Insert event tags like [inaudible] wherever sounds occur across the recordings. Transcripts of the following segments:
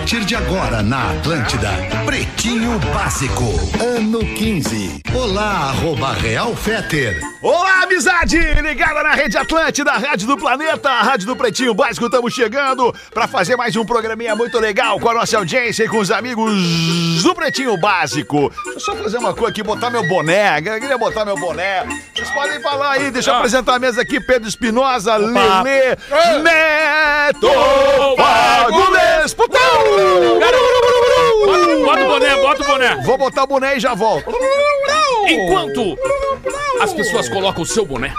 partir de agora na Atlântida, Pretinho Básico, ano 15. Olá, arroba Real Feter. Olá, amizade! Ligada na Rede Atlântida, Rádio do Planeta, Rádio do Pretinho Básico, estamos chegando para fazer mais um programinha muito legal com a nossa audiência e com os amigos do Pretinho Básico. Deixa eu só fazer uma coisa aqui, botar meu boné, eu queria botar meu boné. Vocês podem falar aí, deixa eu apresentar a mesa aqui, Pedro Espinosa, Lelê, Neto, Fagundes, putão! Bota, bota o boné, bota o boné. Vou botar o boné e já volto. Enquanto as pessoas colocam o seu boné,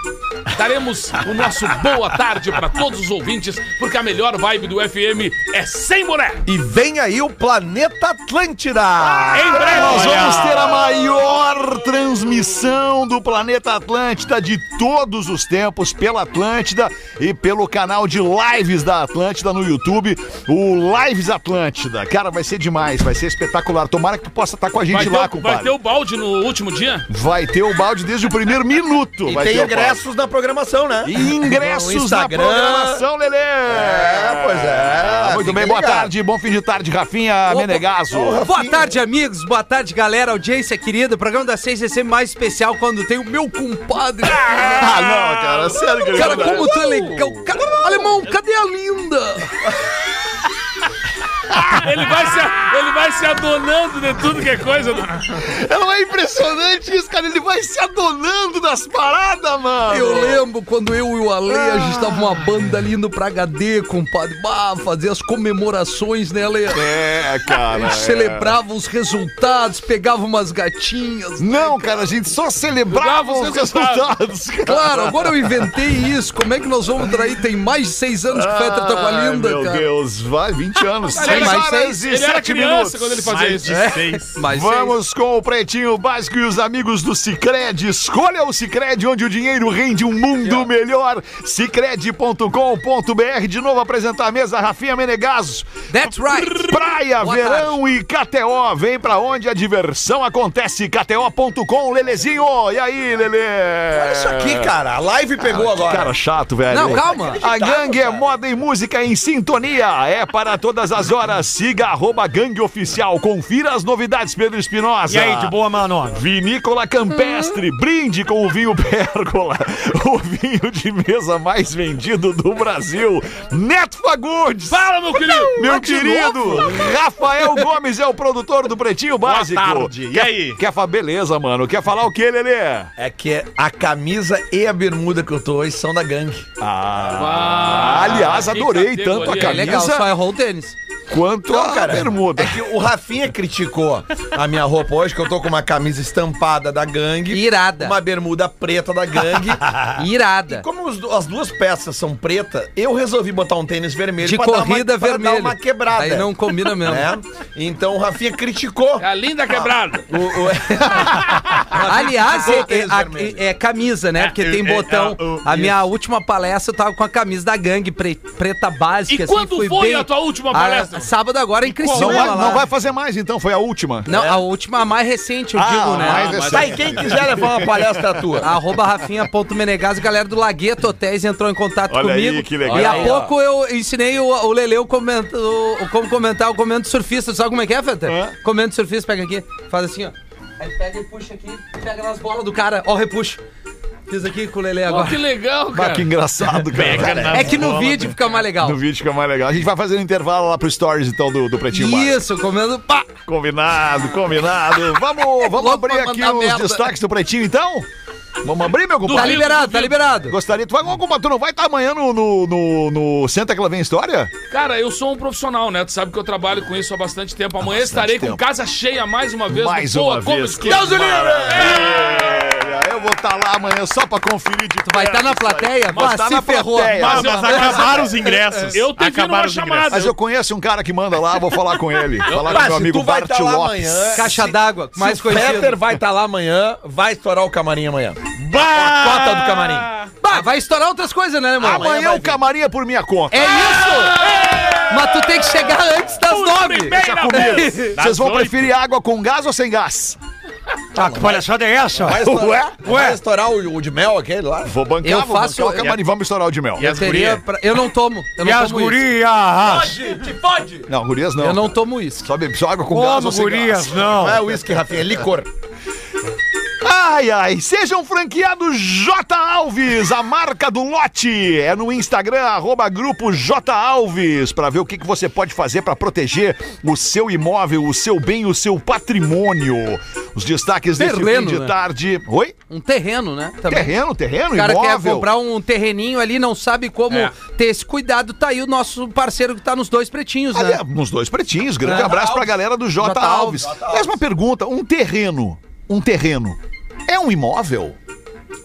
daremos o nosso boa tarde para todos os ouvintes, porque a melhor vibe do FM é sem boné. E vem aí o Planeta Atlântida! Em breve. Nós vamos ter a maior transmissão do planeta Atlântida de todos os tempos pela Atlântida e pelo canal de lives da Atlântida no YouTube, o Lives Atlântida. Cara, vai ser demais, vai ser espetacular. Tomara que tu possa estar com a gente Vai ter, lá, o- compadre. vai ter o balde no último dia? Vai ter o balde desde o primeiro minuto. E vai tem ter ingressos na programação, né? E ingressos Instagram. programação, Lelê! É, pois é. Muito bem, boa ligado. tarde, bom fim de tarde, Rafinha Menegaso. Boa tarde, amigos. Boa tarde, galera. Audiência querida. O programa da seis é sempre mais especial quando tem o meu compadre. Ah, não, cara, sério que Cara, como tu é legal. Cara, alemão, cadê a linda? Ele vai se, ele vai se adonando de tudo que é coisa. do- Não é impressionante isso, cara? Ele vai se adonando das paradas, mano. Eu lembro quando eu e o Ale, a gente tava uma banda ali indo pra HD, compadre. Bah, fazer as comemorações, né, Ale? É, A cara. gente é. celebrava os resultados, pegava umas gatinhas. Não, cara, a gente só celebrava os os resultados. cara. Claro, agora eu inventei isso. Como é que nós vamos trair? Tem mais de seis anos que o Fetter tá com a Ai, linda, meu cara. Deus, vai, 20 anos. Seis horas seis- e Ele era sete criança minutos. quando ele fazia isso. Mas Vamos com o Pretinho Básico e os amigos do Cicred. Escolha o Cicred, onde o dinheiro rende um mundo melhor. Cicred.com.br. De novo apresentar a mesa, Rafinha Menegasos. That's right. Praia, Boa verão e KTO. Vem pra onde a diversão acontece. KTO.com, Lelezinho. E aí, Lele? Olha isso aqui, cara. A live pegou agora. Cara chato, velho. Não, calma. A gangue é moda e música em sintonia. É para todas as horas. Siga arroba gangue oficial. Confira as novidades, Pedro Espinosa. E aí, de boa, mano? Vinícola Campestre, brinde com o vinho Pérgola, [laughs] o vinho de mesa mais vendido do Brasil. Neto Fagundes. Fala, meu querido. Meu querido, Rafael Gomes é o produtor do Pretinho Básico. tarde. E aí? Quer falar, beleza, mano. Quer falar o que, Lelê? É que a camisa e a bermuda que eu tô hoje são da gangue. Ah, aliás, adorei tanto a É camisa legal, só errou o tênis. Quanto a bermuda. É que o Rafinha criticou a minha roupa hoje, que eu tô com uma camisa estampada da gangue. Irada. Uma bermuda preta da gangue. [laughs] Irada. Como os as duas peças são pretas, eu resolvi botar um tênis vermelho De pra dar uma- corrida pra vermelho. dar uma quebrada. Aí não combina mesmo. né? Então o Rafinha criticou. É a linda quebrada. [laughs] O, o- [laughs] Aliás, Ficou é, o tênis é- vermelho. é camisa, né? Porque tem é, botão. é, o- A minha última palestra eu tava com a camisa da gangue pre- preta básica. E quando fui foi bem- a tua última Ah, palestra? Sábado agora em Criciúma. Não vai, lá. não vai fazer mais, então. Foi a última. Não, a última, a mais recente, eu Ah, digo, né? mais recente. Tá, e quem quiser levar uma palestra tua? Arroba Rafinha.menegas, galera do Lagueto Hotéis entrou em contato Olha aí, comigo. que legal. E há aí, pouco eu ensinei o, o Lele o comento, o- como comentar o comento surfista. Sabe como é que é, Feta? Hã? Comento surfista, pega aqui, faz assim, ó. Aí pega e puxa aqui, pega nas bolas do cara, ó, repuxa. Fiz aqui com o Lele Ó, agora. que legal, Ah, cara. que engraçado, cara. É que no vídeo fica mais legal. No vídeo fica mais legal. A gente vai fazer um intervalo lá pro Stories, então, do, do Pretinho Básico. Isso, comendo. Pá! Combinado, combinado. Vamos, [laughs] vamos abrir aqui os merda. destaques do Pretinho, então? Vamos abrir, meu Tá compadre? liberado, tá liberado. Gostaria, tu vai, alguma, tu não vai estar amanhã no, no, no, no Senta que ela vem história? Cara, eu sou um profissional, né? Tu sabe que eu trabalho com isso há bastante tempo. Amanhã estarei tempo. com casa cheia mais uma vez. Mais no uma Boa vez. Comedy Que Club. maravilha! Olha, eu vou estar lá amanhã só pra conferir de Tu vai estar na plateia? Ah, estar se na ferrou. plateia. Mas, Mas, mas acabaram os ingressos. Eu te vi numa Acabaram os chamada. mas eu conheço um cara que manda lá, vou falar com ele. Falar com Mas meu amigo tu vai Bart tá lá Lopes. amanhã, Caixa d'água, mais se o Peter conhecido. vai estar lá amanhã, vai estourar o camarim amanhã. Bah! Cota do camarim. Bah, vai estourar outras coisas, né, irmão? Amanhã o camarim é por minha conta. É isso! Mas tu tem que chegar antes das nove. Deixa comigo. Das Vocês vão preferir água com gás ou sem gás? Ah, que palhaçada é essa? Vai estourar, Ué? vai estourar o, o de mel aquele lá? Vou bancar, Eu vou faço- bancar o camarim. Vamos estourar o de mel. E as Eu, teria gurias? pra- eu não tomo. Eu E não as tomo isso. gurias? Não, gurias não. Eu não tomo isso. Só bebe só água com gás Como ou sem gurias, gás. não. Não é uísque, Rafinha, é licor. Ai, ai, sejam franqueados J Alves, a marca do lote. É no Instagram, arroba grupo J Alves, pra ver o que, que você pode fazer pra proteger o seu imóvel, o seu bem, o seu patrimônio. Os destaques desse Terreno, fim de né? tarde. Oi? Um terreno, né? Também. Terreno, terreno, O cara quer imóvel. comprar um terreninho ali, não sabe como É. ter esse cuidado. Tá aí o nosso parceiro que tá nos dois pretinhos, Ali, né? é, nos dois pretinhos. Grande É. abraço pra galera do J, J. Alves. Alves. Mesma pergunta: um terreno, um terreno é um imóvel?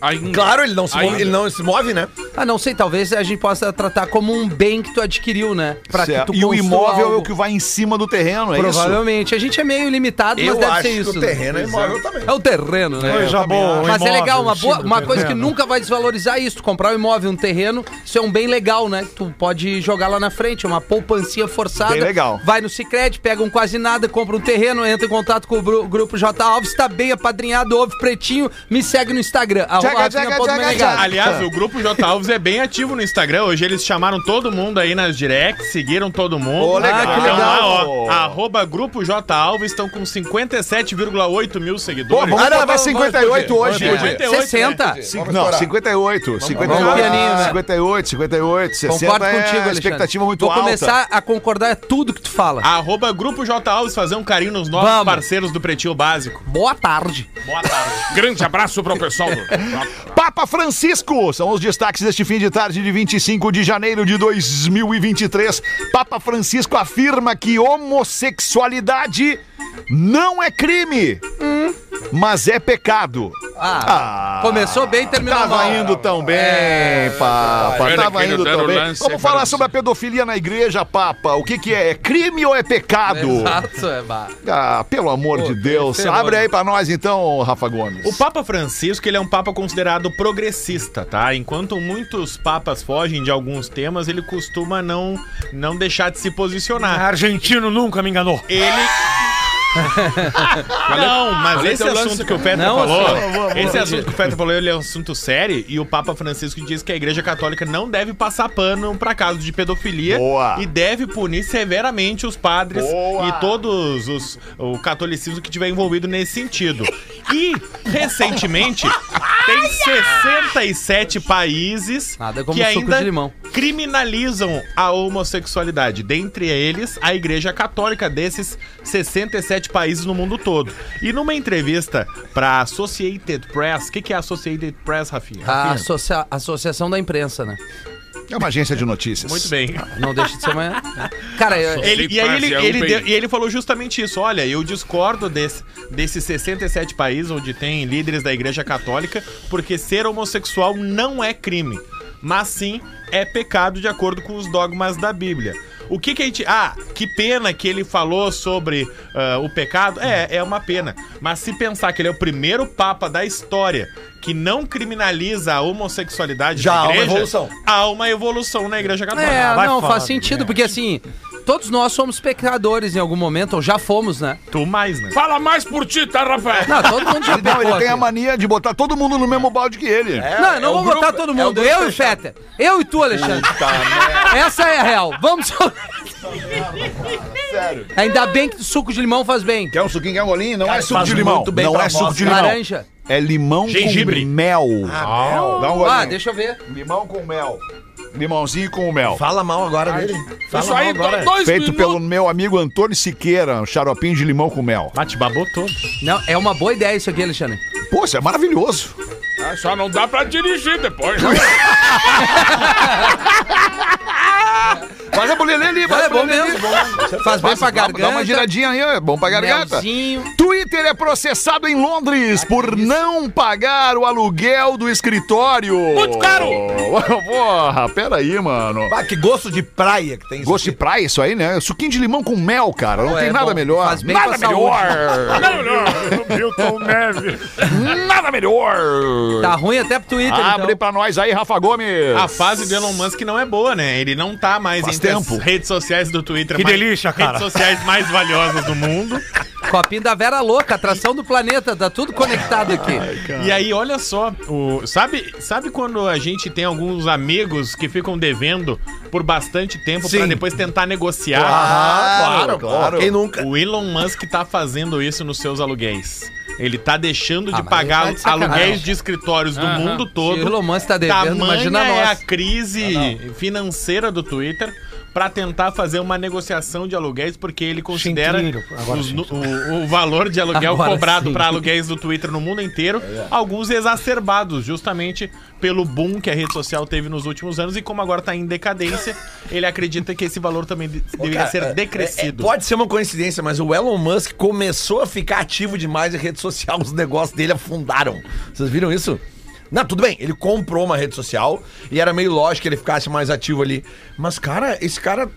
Ainda. Claro, ele não se move, ele não se move, né? Ah, não sei, talvez a gente possa tratar como um bem que tu adquiriu, né? Pra que tu E o imóvel é algo. o que vai em cima do terreno, é isso? Provavelmente. A gente é meio limitado, mas Eu deve acho ser isso. o né? terreno é imóvel também. É o terreno, né? Coisa boa. um Mas é imóvel legal, uma, boa, uma coisa que nunca vai desvalorizar isso. Tu comprar um imóvel, um terreno, isso é um bem legal, né? Tu pode jogar lá na frente, é uma poupancinha forçada. Bem legal. Vai no Cicred, pega um quase nada, compra um terreno, entra em contato com o grupo J Alves, tá bem apadrinhado, ouve pretinho, me segue no Instagram. tchaga, Rafinha.menegaso. tchaga, Aliás, o grupo J Alves é bem ativo no Instagram. Hoje eles chamaram todo mundo aí nas directs, seguiram todo mundo. Ô, legal. Ah, que Então lá, legal. ó, arroba grupo J Alves, estão com 57,8 mil Pô, seguidores. vamos Ah, vamos- 58 vamos hoje. Podia. 58, 60. né? Não, estourar. 58. 58, Vamos pianinho, né? 58, 58. 60 Concordo é contigo, expectativa muito Vou alta. começar a concordar em tudo que tu fala. Arroba grupo J Alves, fazer um carinho nos nossos Vamos. parceiros do Pretinho Básico. Boa tarde. Boa tarde. Grande abraço pro pessoal do. [laughs] Papa Francisco são os destaques deste fim de tarde de 25 de janeiro de 2023. Papa Francisco afirma que homossexualidade não é crime, mas é pecado. Ah, começou bem, terminou Tava mal. indo tão bem, É, Papa. Olha Tava indo tão bem. Lance, Vamos é falar sobre a pedofilia na igreja, Papa. O que que é? É crime ou é pecado? Exato, é. Ah, pelo amor Pô, de Deus. fenômeno. Abre aí pra nós então, Rafa Gomes. O Papa Francisco, ele é um papa considerado progressista, tá? Enquanto muitos papas fogem de alguns temas, ele costuma não, não deixar de se posicionar. Argentino nunca me enganou. Ele. [laughs] não, mas é esse assunto que o Petra Não, falou, assim, esse assunto que o Petra falou, ele é um assunto sério e o Papa Francisco diz que a Igreja Católica não deve passar pano pra casos de pedofilia Boa. e deve punir severamente os padres Boa. e todos os o catolicismo que tiver envolvido nesse sentido. E recentemente tem 67 países Nada como que suco ainda de limão. Criminalizam a homossexualidade, dentre eles a Igreja Católica desses 67 países no mundo todo. E numa entrevista para Associated Press, o que, que é Associated Press, Rafinha? A associa- Associação da Imprensa, né? É uma agência de notícias. Muito bem. Não deixa de ser uma... [laughs] Cara, eu- Ele, e aí ele, é ele deu- e ele falou justamente isso. Olha, eu discordo desse, desses 67 países onde tem líderes da Igreja Católica, porque ser homossexual não é crime, mas sim é pecado de acordo com os dogmas da Bíblia. O que que a gente. Ah, que pena que ele falou sobre ah, o pecado. É, é uma pena. Mas se pensar que ele é o primeiro papa da história que não criminaliza a homossexualidade Já na há uma igreja, evolução. há uma evolução na Igreja Católica. É, não, faz sentido, porque assim, todos nós somos pecadores em algum momento, ou já fomos, né? Tu mais, né? Fala mais por ti, tá, Rafael? Não, todo mundo já Não, pecou. ele tem a aqui. mania de botar todo mundo no mesmo balde que ele. Não, eu não é vou botar todo é mundo. eu e o. Fetter. Eu e tu, Alexandre. Essa é a real. Vamos. Sério. Ainda bem que suco de limão faz bem. Quer um suquinho, quer um golinho? Não Cara, é suco faz de limão. muito bem Não pra é suco voz, de limão. Laranja. É limão Gengibre. com mel. Dá um golinho. Ah, deixa eu ver. Limão com mel. Limãozinho com mel. Fala mal agora dele. Fala Isso aí, mal agora. dois Feito minutos. pelo meu amigo Antônio Siqueira, um xaropinho de limão com mel. Bate babou todo. Não, é uma boa ideia isso aqui, Alexandre. Pô, isso é maravilhoso. Ah, só não dá pra dirigir depois. [laughs] Faz a bolinha ali, É faz a bom bolinha ali. mesmo. Faz bem pra Dá- Dá uma garganta. giradinha aí, é bom pra garganta. Melzinho. Twitter Twitter é processado em Londres por não pagar o aluguel do escritório. Muito caro! [laughs] Porra, peraí, mano. Ah, que gosto de praia que tem isso Gosto de aqui. praia isso aí, né? Suquinho de limão com mel, cara. Não tem é nada bom. melhor. Faz bem Nada melhor. [laughs] Nada melhor. Milton Neve. Nada melhor. Tá ruim até pro Twitter, Abre então. pra nós aí, Rafa Gomes. A fase do Elon Musk não é boa, né? Ele não tá mais Faz entre tempo. redes sociais do Twitter. Que mais- delícia, cara. Redes sociais mais valiosas do mundo. Copinho da Vera Louca, atração do planeta, tá tudo conectado aqui. E aí, olha só, o, sabe, sabe quando a gente tem alguns amigos que ficam devendo por bastante tempo Sim. pra depois tentar negociar? Ah, claro, claro. Quem nunca? O Elon Musk tá fazendo isso nos seus aluguéis. Ele tá deixando de Ah, mas pagar tá de aluguéis de escritórios do Aham. mundo todo. Se o Elon Musk tá devendo, Tamanha imagina é nós. a crise financeira do Twitter pra tentar fazer uma negociação de aluguéis, porque ele considera os o, o valor de aluguel Agora cobrado para aluguéis do Twitter no mundo inteiro, alguns exacerbados justamente pelo boom que a rede social teve nos últimos anos e como agora tá em decadência, ele acredita que esse valor também de- deveria Cara, ser é- decrescido. é- pode ser uma coincidência, mas o Elon Musk começou a ficar ativo demais em rede social, os negócios dele afundaram. Vocês viram isso? Não, tudo bem, ele comprou uma rede social e era meio lógico que ele ficasse mais ativo ali. Mas, cara, esse cara.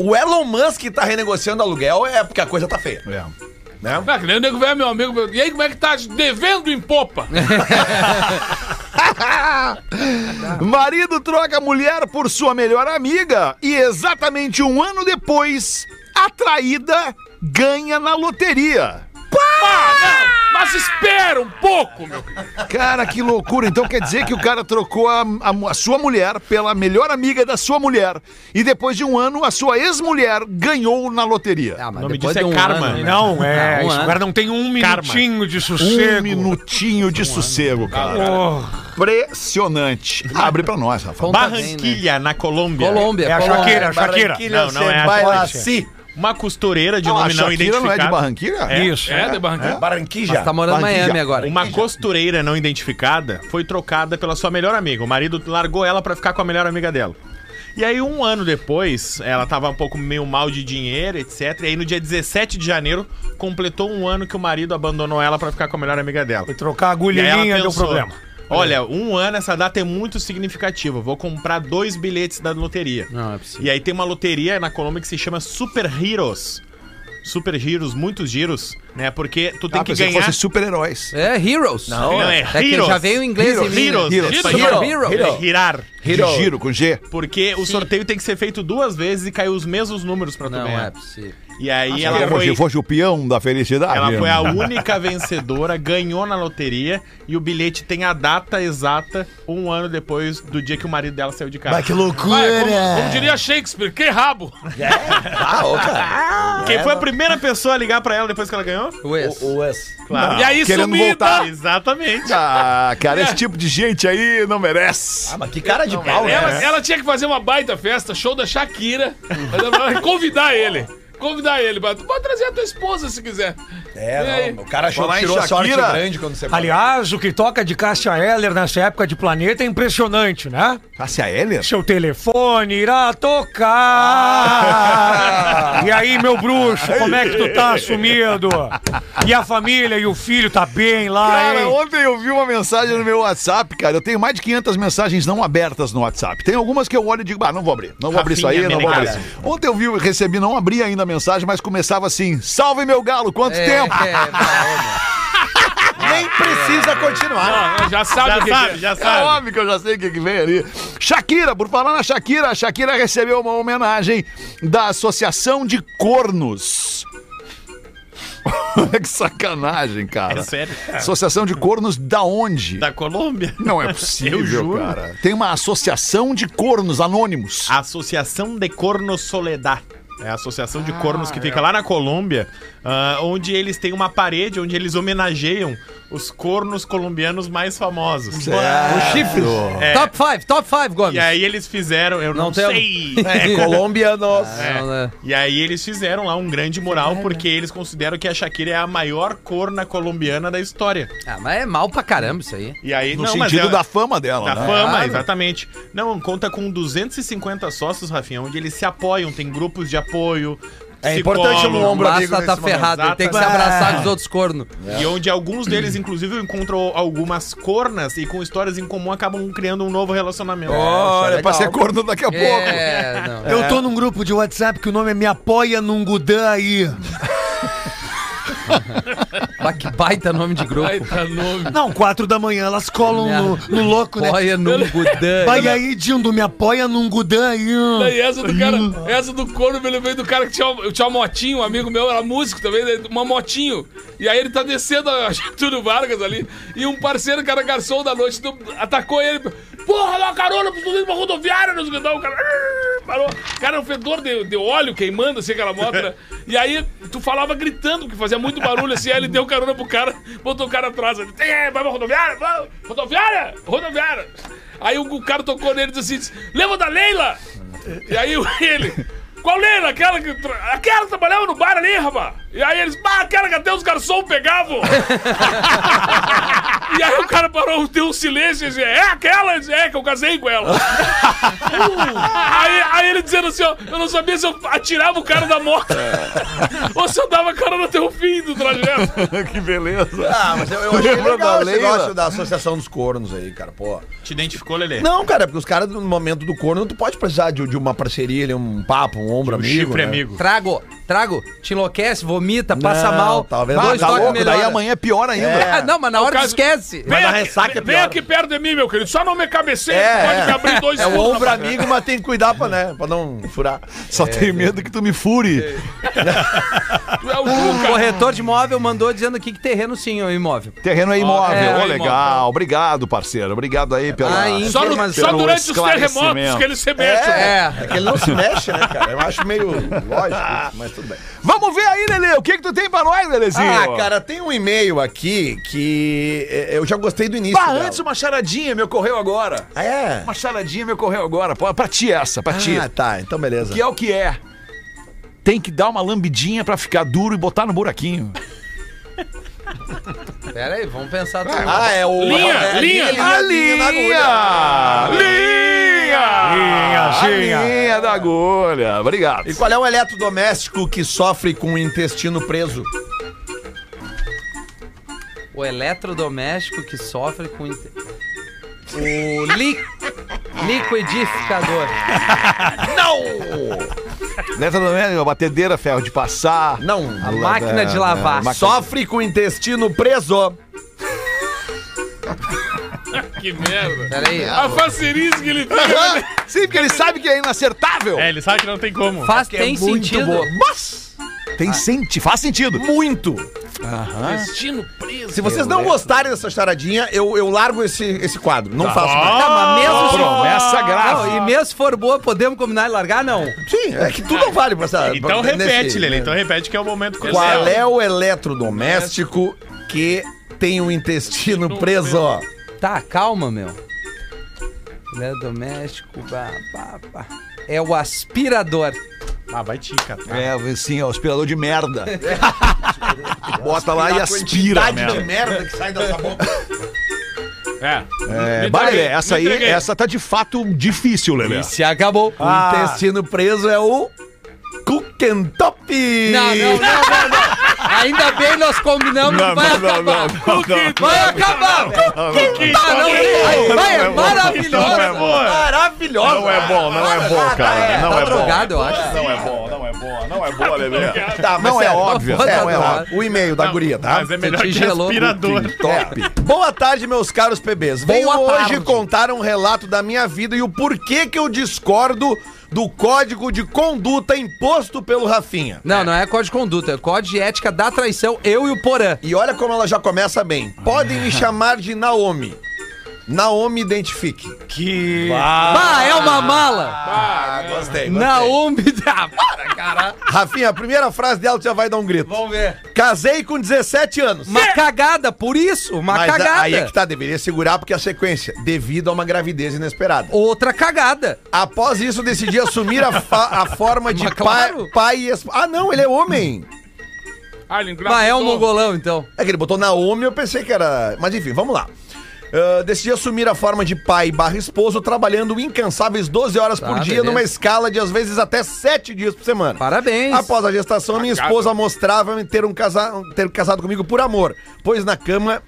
O Elon Musk tá renegociando aluguel é porque a coisa tá feia. É. Né? Ah, que nem o nego velho, meu amigo. E aí, como é que tá devendo em popa? [laughs] Marido troca mulher por sua melhor amiga e exatamente um ano depois, a traída ganha na loteria. Não! Mas espera um pouco, meu. Cara, que loucura. Então quer dizer que o cara trocou a, a- a sua mulher pela melhor amiga da sua mulher e depois de um ano, a sua ex-mulher ganhou na loteria. Ah, mas O nome depois disso é um karma. ano, né? Não, é. Ah, um ano. cara não tem um Karma. minutinho de sossego. Um minutinho de sossego, cara. Oh, Impressionante. Abre pra nós, Rafa. Conta bem, né? Barranquilha, na Colômbia. Colômbia, É a Colômbia. Shakira, a Shakira. Barranquilha, Não, não é a vai lá, Shakira. Uma costureira de Não, a nome não identificado. não é de Barranquilla? Isso. É, de Barranquilla. Barranquilla. Mas tá morando em. Miami agora. Uma costureira não identificada foi trocada pela sua melhor amiga. O marido largou ela pra ficar com a melhor amiga dela. E aí, um ano depois, ela tava um pouco meio mal de dinheiro, etc. E aí, no dia 17 de janeiro, completou um ano que o marido abandonou ela pra ficar com a melhor amiga dela. Foi trocar a E aí agulhinha, ela deu pensou, problema. Olha, um ano essa data é muito significativa. Vou comprar dois bilhetes da loteria. Não, é possível. E aí tem uma loteria na Colômbia que se chama Super Heroes. Super giros, muitos giros, né? Porque tu tem Ah, que pensei ganhar. fosse super-heróis. É Heroes. Não, Não, é, É que Heroes. já veio em inglês Heroes. em. Heroes. Heroes. Heroes. Hero. Hero. Hero. É girar. De giro, com G. Porque o sorteio tem que ser feito duas vezes e cair os mesmos números pra tu Não ganhar. é possível. E aí Ela ela foi. fosse o peão da felicidade. Ela foi a [laughs] única vencedora, ganhou na loteria e o bilhete tem a data exata um ano depois do dia que o marido dela saiu de casa. Mas que Vai, loucura! como, como diria Shakespeare, que rabo! [laughs] Ah, ô, cara. Quem foi a primeira pessoa a ligar pra ela depois que ela ganhou? O ex. O, o Wes. Claro. e aí, querendo sumida! voltar. Exatamente. Ah, cara, esse tipo de gente aí não merece. Ah, mas que cara de pau, Ela, né? ela tinha que fazer uma baita festa, show da Shakira, convidar ele. Convidar ele. pra- Tu pode trazer a tua esposa se quiser. É, não, o cara achou Falar tirou a sorte grande quando você Aliás, o que toca de Cássia Eller nessa época de planeta é impressionante, né? Cássia Heller? Seu telefone irá tocar. [laughs] E aí, meu bruxo, como é que tu tá sumido? E a família e o filho tá bem lá, Cara, hein? ontem eu vi uma mensagem no meu WhatsApp, cara. Eu tenho mais de 500 mensagens não abertas no WhatsApp. Tem algumas que eu olho e digo, ah, não vou abrir. Não vou abrir isso aí, não vou abrir. Ontem eu vi, recebi, não abri ainda a mensagem, mas começava assim: Salve meu galo, quanto É, tempo? é, [laughs] Nem precisa continuar. Ah, já sabe Já o que sabe, que é. já É sabe. óbvio que eu já sei o que, que vem ali. Shakira, por falar na Shakira, a Shakira recebeu uma homenagem da Associação de Cornos. [laughs] Que sacanagem, cara. É sério. Associação de Cornos da onde? Da Colômbia? Não é [laughs] possível, Eu juro. cara. Tem uma associação de cornos anônimos. Associação de Cornos Soledad. É a associação de cornos que fica lá na Colômbia, ah, onde eles têm uma parede onde eles homenageiam os cornos colombianos mais famosos. Os chifres. É. Top 5, top 5, Gomes. E aí eles fizeram, eu não, Não tem- sei. [laughs] É, Colômbia, nossa. Não, né? E aí eles fizeram lá um grande mural porque eles consideram que a Shakira é a maior corna colombiana da história. Ah, mas é mal pra caramba isso aí. E aí No não, mas sentido é- da fama dela, Da né? fama, Claro. exatamente. Não, conta com 250 sócios, Rafinha, onde eles se apoiam, tem grupos de apoio, É importante um psicólogo. ombro amigo Basta tá momento. ferrado, ele tem que se abraçar com os outros cornos. E onde alguns deles, inclusive, encontram algumas cornas e com histórias em comum acabam criando um novo relacionamento. Olha, é pra ser corno daqui a pouco. É, não. Eu tô num grupo de WhatsApp que o nome é Me Apoia num Gudã aí. [laughs] Mas que baita nome de grupo. Ai, tá nome. Não, quatro da manhã elas colam no, no louco, né? Apoia num gudã. Vai aí, Dindo, me apoia num Gudã aí. E essa do cara, essa do corno, ele veio do cara que tinha, uma- tinha uma motinho, um amigo meu, era músico também, né, uma motinho. E aí ele tá descendo a [laughs] Getúlio Vargas ali, e um parceiro, cara garçom da noite, atacou ele. Porra, dá uma carona pro estudante pra rodoviária, nos guindão, o cara. Parou. Cara, é um fedor de, de óleo queimando assim aquela moto, né? E aí tu falava gritando, porque fazia muito barulho assim. Aí ele deu carona pro cara, botou o cara atrás. Ele, "É, vai pra rodoviária? Vai, rodoviária? Rodoviária. Aí o, o cara tocou nele e disse assim: lembra da Leila? E aí ele. Qual Leila? Aquela que, aquela que trabalhava no bar ali, rapaz. E aí eles, bah, aquela que até os garçons pegavam. [laughs] e aí o cara parou, deu um silêncio e disse, é aquela? Disse, é, que eu casei com ela. [laughs] aí, aí ele dizendo assim, ó, eu não sabia se eu atirava o cara da moto [laughs] ou se eu dava carona até o fim do trajeto. que beleza. Ah, mas eu, eu achei Lembra legal da esse Leila? negócio da Associação dos Cornos aí, cara, pô. Te identificou, Lelê? Não, cara, porque os caras, no momento do corno, tu pode precisar de, de uma parceria, um papo, um ombro Um amigo. chifre né? amigo. Trago, trago, te enlouquece, vomita, passa Não, mal. talvez- dois tá louco, melhora. daí amanhã é pior ainda. É. Ah, não, mas na É hora tu caso- esquece. Mas Vem na aqui- ressaca é Vem aqui perto de mim, meu querido. Só não me cabeceia, É, pode é. me abrir dois É o ombro amigo, mas tem que cuidar pra, né, pra não furar. Só tenho medo que tu me fure. [laughs] Tu é o O Juca. corretor de imóvel mandou dizendo aqui que terreno sim, o imóvel. Terreno é imóvel. é, Ô, é legal. Obrigado, parceiro. Obrigado aí pela. Ah? Só, no- só durante os terremotos que ele se mexe. É. É que ele não se mexe, né, cara? Eu acho meio [laughs] lógico, mas tudo bem. Vamos ver aí, Lelê. O que que tu tem pra nós, Lelezinho? Ah, cara, tem um e-mail aqui que eh, eu já gostei do início. Antes uma charadinha me ocorreu agora. Ah, é? Uma charadinha me ocorreu agora. Pra, pra ti essa, pra ti. Ah, tá, então beleza. Que é o que é. Tem que dar uma lambidinha pra ficar duro e botar no buraquinho. [laughs] Pera aí, vamos pensar tudo. Ah, é o. Linha, é, linha. A linha na agulha. Linha! A Linhazinha. linha da agulha. Obrigado. E qual é o eletrodoméstico que sofre com o intestino preso? O eletrodoméstico que sofre com. inte- O [laughs] li... liquidificador. Eletrodoméstico, batedeira, ferro de passar. Não. A máquina de lavar. máquina- Sofre com o intestino preso. Que merda. Pera aí. A facerice que ele tem. Aham. Sim, porque ele sabe que é inacertável. É, ele sabe que não tem como. Faz, Que tem é muito sentido. boa. Mas, Tem senti faz sentido. muito. Destino preso. Se vocês não gostarem dessa charadinha, eu, eu largo esse, esse quadro. Não faço mais. Tá, mas mesmo se- Promessa grave. Não, e mesmo se for boa, podemos combinar e largar? Não. Sim, é que tudo não vale pra essa. Então pra- repete, nesse- Lelê. Então repete que é o momento Qual crucial. é o eletrodoméstico que tem o intestino preso? Tá, calma, meu. Eletrodoméstico. Pá, pá, pá. É o aspirador. Ah, vai te cara. É, sim, é o aspirador de merda. [laughs] Bota lá e aspira a de merda. que sai dessa boca. É. É, Lelê, essa aí, essa tá de fato difícil, Lelê. Se acabou. O intestino preso é o Cookentop. Não, não, não, não, não. Ainda bem nós combinamos que vai acabar. Vai acabar, não, vai, vai, é maravilhoso. Maravilhosa. Não é bom, não é bom, cara. Não Tá é bom. drogado, eu acho. Não é bom, não é bom, não é boa, Lelê. Tá, mas Não é óbvio, não é não é óbvio. O e-mail da guria, tá? Mas é melhor que aspirador. Top. Boa tarde, meus caros PBs. Venho hoje contar um relato da minha vida e o porquê que eu discordo do código de conduta imposto pelo Rafinha. Não, não é código de conduta, é código de ética da traição, eu e o Porã. E olha como ela já começa bem. Podem me chamar de Naomi. Naomi, identifique. Que. Ah, é uma mala. Ah, gostei. Naomi. [laughs] Ah, para, cara. Rafinha, a primeira frase dela já vai dar um grito. Vamos ver. Casei com 17 anos. Uma cagada, por isso, uma Mas a- cagada. aí é que tá, deveria segurar porque a sequência, devido a uma gravidez inesperada. Outra cagada. Após isso, decidi assumir a, fa- a forma de Mas pai, claro. pai e Ah, não, ele é homem. Ah, ele Ah, é um mongolão, então. É que ele botou Naomi, eu pensei que era. Mas enfim, vamos lá. Ah, decidi assumir a forma de pai barra esposo, trabalhando incansáveis 12 horas por Tá, dia, beleza. numa escala de às vezes até 7 dias por semana. Parabéns. Após a gestação, minha esposa mostrava ter, um casa... ter casado comigo por amor, pois na cama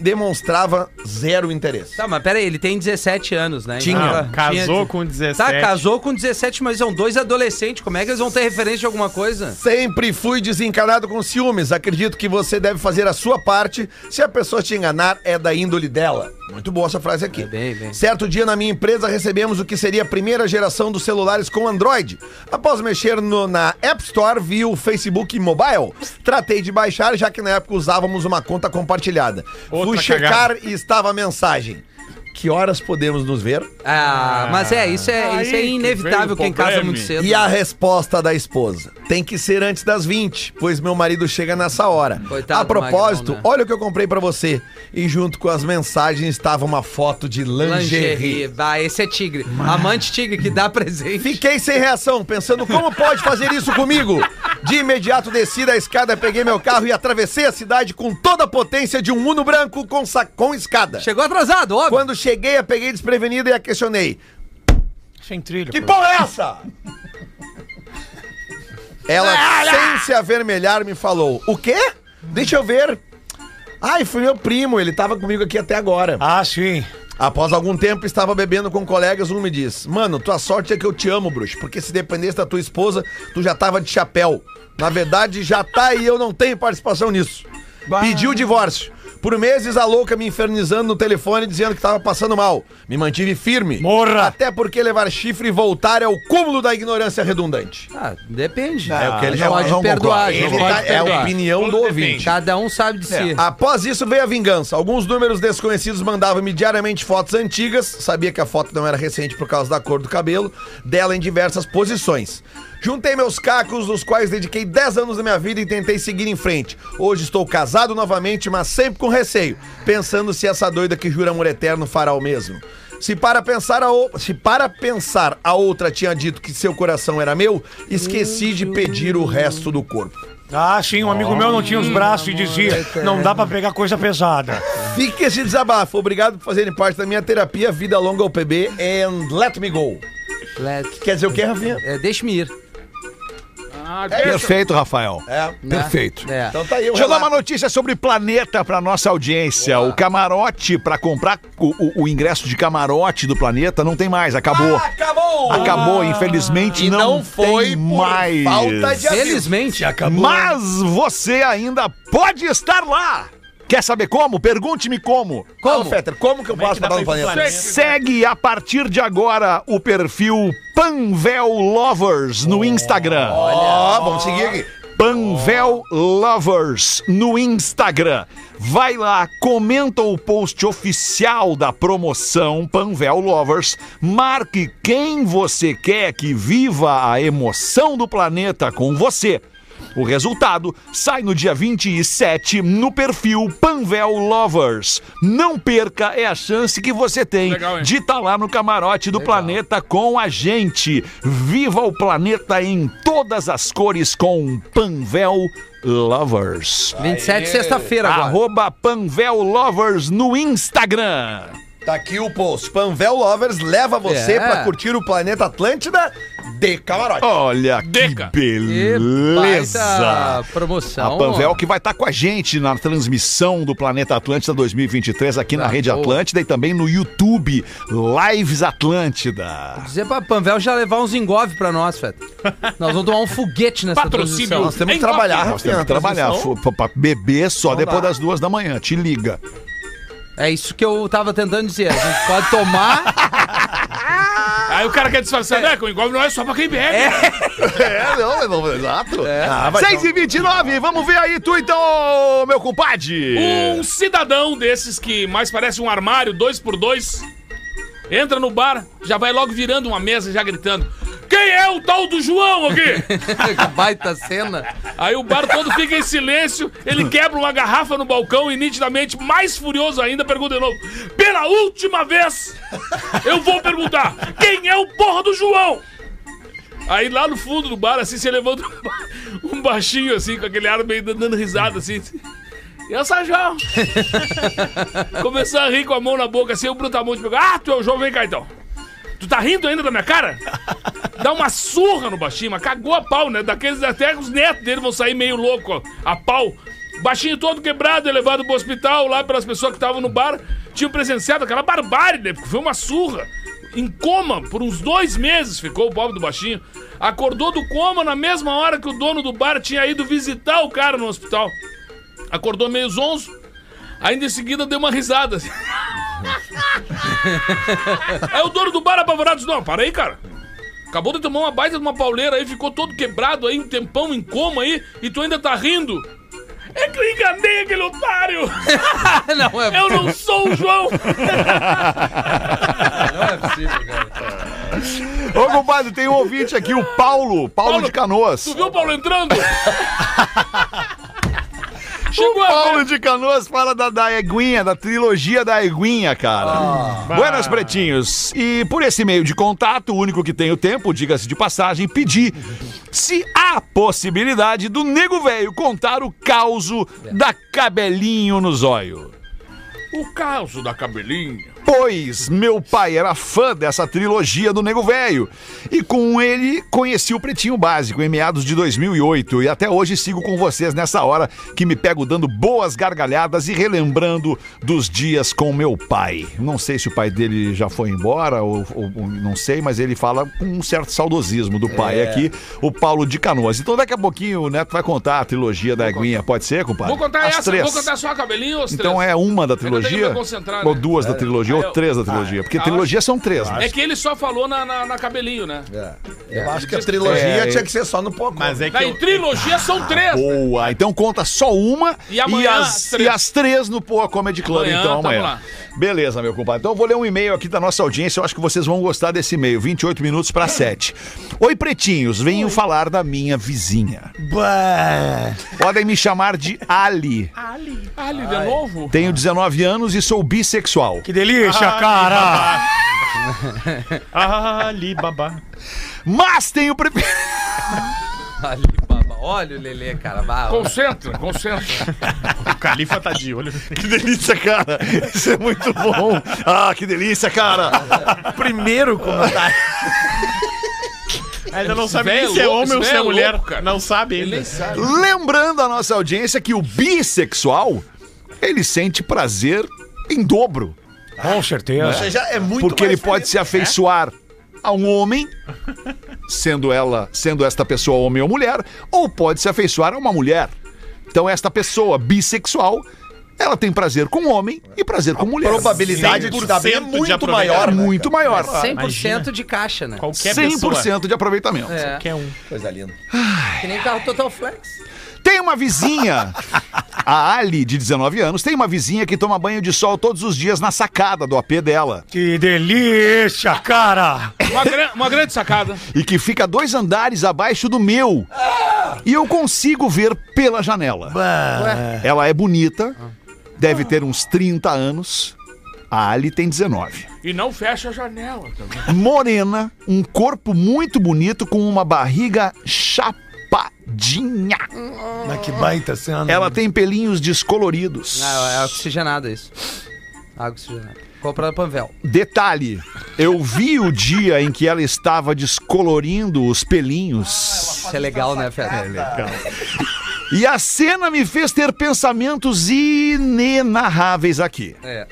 demonstrava zero interesse. Tá, mas pera aí, ele tem 17 anos, né? Tinha. Então, Casou com 17. Tá, casou com 17, mas são dois adolescentes. Como é que eles vão ter referência de alguma coisa? Sempre fui desencanado com ciúmes. Acredito que você deve fazer a sua parte. Se a pessoa te enganar, é da índole dela. Muito boa essa frase aqui. É bem, bem. Certo dia na minha empresa recebemos o que seria a primeira geração dos celulares com Android. Após mexer no- na App Store, vi o Facebook Mobile. Tratei de baixar, já que na época usávamos uma conta compartilhada. Outra Fui checar cagada. e estava a mensagem. Que horas podemos nos ver? Ah, mas é, isso é, Aí isso é que inevitável veio o quem casa problema. muito cedo. E a resposta da esposa? Tem que ser antes das 20, pois meu marido chega nessa hora. Coitado a propósito, Magrão, né? olha o que eu comprei pra você. E junto com as mensagens estava uma foto de lingerie. Lingerie. Vai, esse é tigre. Amante tigre que dá presente. Fiquei sem reação, pensando como pode fazer isso comigo. De imediato desci da escada, peguei meu carro e atravessei a cidade com toda a potência de um Uno branco com, sa- com escada. Chegou atrasado, óbvio. Quando cheguei, a peguei desprevenida e a questionei. Sem trilha. Que porra é essa? Ela, sem se avermelhar, me falou: O quê? Deixa eu ver. Ai, foi meu primo, ele tava comigo aqui até agora. Ah, sim. Após algum tempo, estava bebendo com colegas, um me diz: Mano, tua sorte é que eu te amo, bruxo, porque se dependesse da tua esposa, tu já tava de chapéu. Na verdade, já tá e eu não tenho participação nisso. Pediu o divórcio. Por meses, a louca me infernizando no telefone, dizendo que tava passando mal. Me mantive firme. Morra. Até porque levar chifre e voltar é o cúmulo da ignorância redundante. Ah, depende. É o que ele não já- pode não perdoar. Ele não pode tá- é a perdoar. opinião do Tudo ouvinte. Cada um sabe de si. Após isso veio a vingança. Alguns números desconhecidos mandavam-me diariamente fotos antigas. Sabia que a foto não era recente por causa da cor do cabelo. Dela em diversas posições. Juntei meus cacos, nos quais dediquei 10 anos da minha vida e tentei seguir em frente. Hoje estou casado novamente, mas sempre com receio, pensando se essa doida que jura amor eterno fará o mesmo. Se para pensar a, o- se para pensar a outra tinha dito que seu coração era meu, esqueci de pedir o resto do corpo. Ah, sim, um amigo meu não tinha os braços e dizia: não dá pra pegar coisa pesada. Fique esse desabafo. Obrigado por fazerem parte da minha terapia Vida Longa ao PB and let me go. Let- Quer dizer o quê, Rafinha? é, Deixe-me ir. Ah, deixa- Perfeito, Rafael. É. né? Perfeito. É. Então tá aí Deixa eu dar uma notícia sobre Planeta pra nossa audiência. O camarote, pra comprar o, o- o ingresso de camarote do Planeta, não tem mais, acabou. Acabou! Acabou, infelizmente E não, não foi tem por mais. falta de. Felizmente. Mas você ainda pode estar lá. Quer saber como? Pergunte-me como. Como? Fetter, como que eu posso dá falar no planeta? planeta? Segue a partir de agora o perfil Panvel Lovers no Instagram. Ó, vamos seguir aqui. Panvel Lovers no Instagram. Vai lá, comenta o post oficial da promoção Panvel Lovers, marque quem você quer que viva a emoção do planeta com você. O resultado sai no dia 27 no perfil Panvel Lovers. Não perca, é a chance que você tem Legal, de estar lá no camarote do planeta com a gente. Viva o planeta em todas as cores com Panvel Lovers. 27, sexta-feira agora. Arroba Panvel Lovers no Instagram. Tá aqui o post. Panvel Lovers leva você É. pra curtir o planeta Atlântida de camarote. Olha Deca. que E beleza. baita promoção. A Panvel que vai estar com a gente na transmissão do Planeta Atlântida 2023 aqui na Tá Rede boa. Atlântida e também no YouTube Lives Atlântida. Dizer pra Panvel já levar uns engove pra nós, Feta. Nós vamos tomar um foguete nessa Patrocínio. transmissão. Nós temos que Em trabalhar, Nós temos que trabalhar, pra beber só depois das duas da manhã. Te liga. É isso que eu tava tentando dizer. A gente pode tomar. [laughs] Aí o cara quer disfarçar, né? Com igual não é só pra quem bebe. É, [laughs] não, não exato. Ah, vai 6 e 29 vamos ver aí tu então, meu compadre. Um cidadão desses que mais parece um armário, dois por dois, entra no bar, já vai logo virando uma mesa, já gritando: Quem é o tal do João aqui? [laughs] que baita cena. Aí o bar todo fica em silêncio, ele quebra uma garrafa no balcão e nitidamente, mais furioso ainda, pergunta de novo: Pela última vez, eu vou perguntar: Quem é o porra do João? Aí lá no fundo do bar, assim, você levanta um ba- baixinho, assim, com aquele ar meio dando risada, assim. E eu sou João. [laughs] Começou a rir com a mão na boca, assim, o Brutamonte pegou. Ah, tu é o João, vem cá então. Tu tá rindo ainda da minha cara? Dá uma surra no baixinho, mas cagou a pau, né? Daqueles até os netos dele vão sair meio louco, ó, a pau. Baixinho todo quebrado, levado pro hospital lá pelas pessoas que estavam no bar. Tinham presenciado aquela barbárie, né? Porque foi uma surra. Em coma, por uns dois meses ficou o pobre do baixinho. Acordou do coma na mesma hora que o dono do bar tinha ido visitar o cara no hospital. Acordou meio zonzo. Ainda em seguida deu uma risada. assim. [laughs] Aí o dono do bar apavorado disse: Não, para aí, cara. Acabou de tomar uma baita de uma pauleira aí, ficou todo quebrado aí, um tempão em coma aí, e tu ainda tá rindo. É que eu enganei aquele otário! [laughs] não é Eu não sou o João! [laughs] Não é possível, cara. Ô, compadre, tem um ouvinte aqui, o Paulo, Paulo, Paulo, de Canoas. Tu viu o Paulo entrando? [laughs] O Chegou a Paulo de Canoas fala da, da Eguinha, da trilogia da Eguinha, cara. Buenas, pretinhos. E por esse meio de contato, o único que tenho tempo, diga-se de passagem, pedi se há possibilidade do nego velho contar o causo da cabelinho no zóio. O caso da cabelinha. Pois meu pai era fã dessa trilogia do Nego Velho. E com ele conheci o Pretinho Básico em meados de 2008. E até hoje sigo com vocês nessa hora que me pego dando boas gargalhadas e relembrando dos dias com meu pai. Não sei se o pai dele já foi embora ou, ou- não sei, mas ele fala com um certo saudosismo do pai aqui, o Paulo de Canoas. Então daqui a pouquinho o Neto vai contar a trilogia da Eguinha. Pode ser, compadre? Vou contar As essa, três. vou contar só a cabelinho ou as Então três? é uma da trilogia? Ou né? duas da trilogia, Aí eu- três da trilogia? Porque Ah, trilogia são três, né? É que ele só falou na, na, na cabelinho, né? Eu acho que a trilogia É, tinha que ser só no pouco. Mas é que Na eu, trilogia são três. né? Boa, então conta só uma E amanhã, as, três. e as três no Poa Comedy Club, Amanhã, então, amanhã. lá. Beleza, meu compadre. Então eu vou ler um e-mail aqui da nossa audiência, eu acho que vocês vão gostar desse e-mail, 28 minutos para 7. Oi, pretinhos, venho falar da minha vizinha. Podem me chamar de Ali. Ali de novo? Tenho 19 anos e sou bissexual. Que delícia, cara! Alibaba. Mas tenho pre... Ali, baba. Olha o Lelê, cara. Bah, Concentra, concentra. O Califa tá de olho. Que delícia, cara. Isso é muito bom. Ah, que delícia, cara. primeiro comentário. Ainda não sabe nem se é homem ou se é mulher. louco, cara. Não sabe Ele ainda. Lembrando a nossa audiência que o bissexual, ele sente prazer em dobro. Com certeza. Você já é muito Porque ele mais pode feliz. se afeiçoar a um homem, sendo ela, sendo esta pessoa homem ou mulher, ou pode se afeiçoar a uma mulher. Então esta pessoa bissexual, ela tem prazer com homem e prazer com mulher. A probabilidade de dar bem é 100% de muito maior. é né, muito maior. 100% Imagina. de caixa, né? Qualquer pessoa. 100% de aproveitamento. É. Qualquer um. Coisa linda. Que nem carro Total Flex. Tem uma vizinha, a Ali, de 19 anos, tem uma vizinha que toma banho de sol todos os dias na sacada do AP dela. Que delícia, cara! Uma, gran- uma grande sacada. e que fica dois andares abaixo do meu. E eu consigo ver pela janela. Ela é bonita, deve ter uns 30 anos. A Ali tem 19. E não fecha a janela também. Morena, um corpo muito bonito com uma barriga chapadinha. Mas que baita cena. Ela tem pelinhos descoloridos. Ah, é oxigenada isso. Água oxigenada. Comprada Panvel. Detalhe, eu vi o dia em que ela estava descolorindo os pelinhos. Isso é legal, né, Fera? E a cena me fez ter pensamentos inenarráveis aqui. É.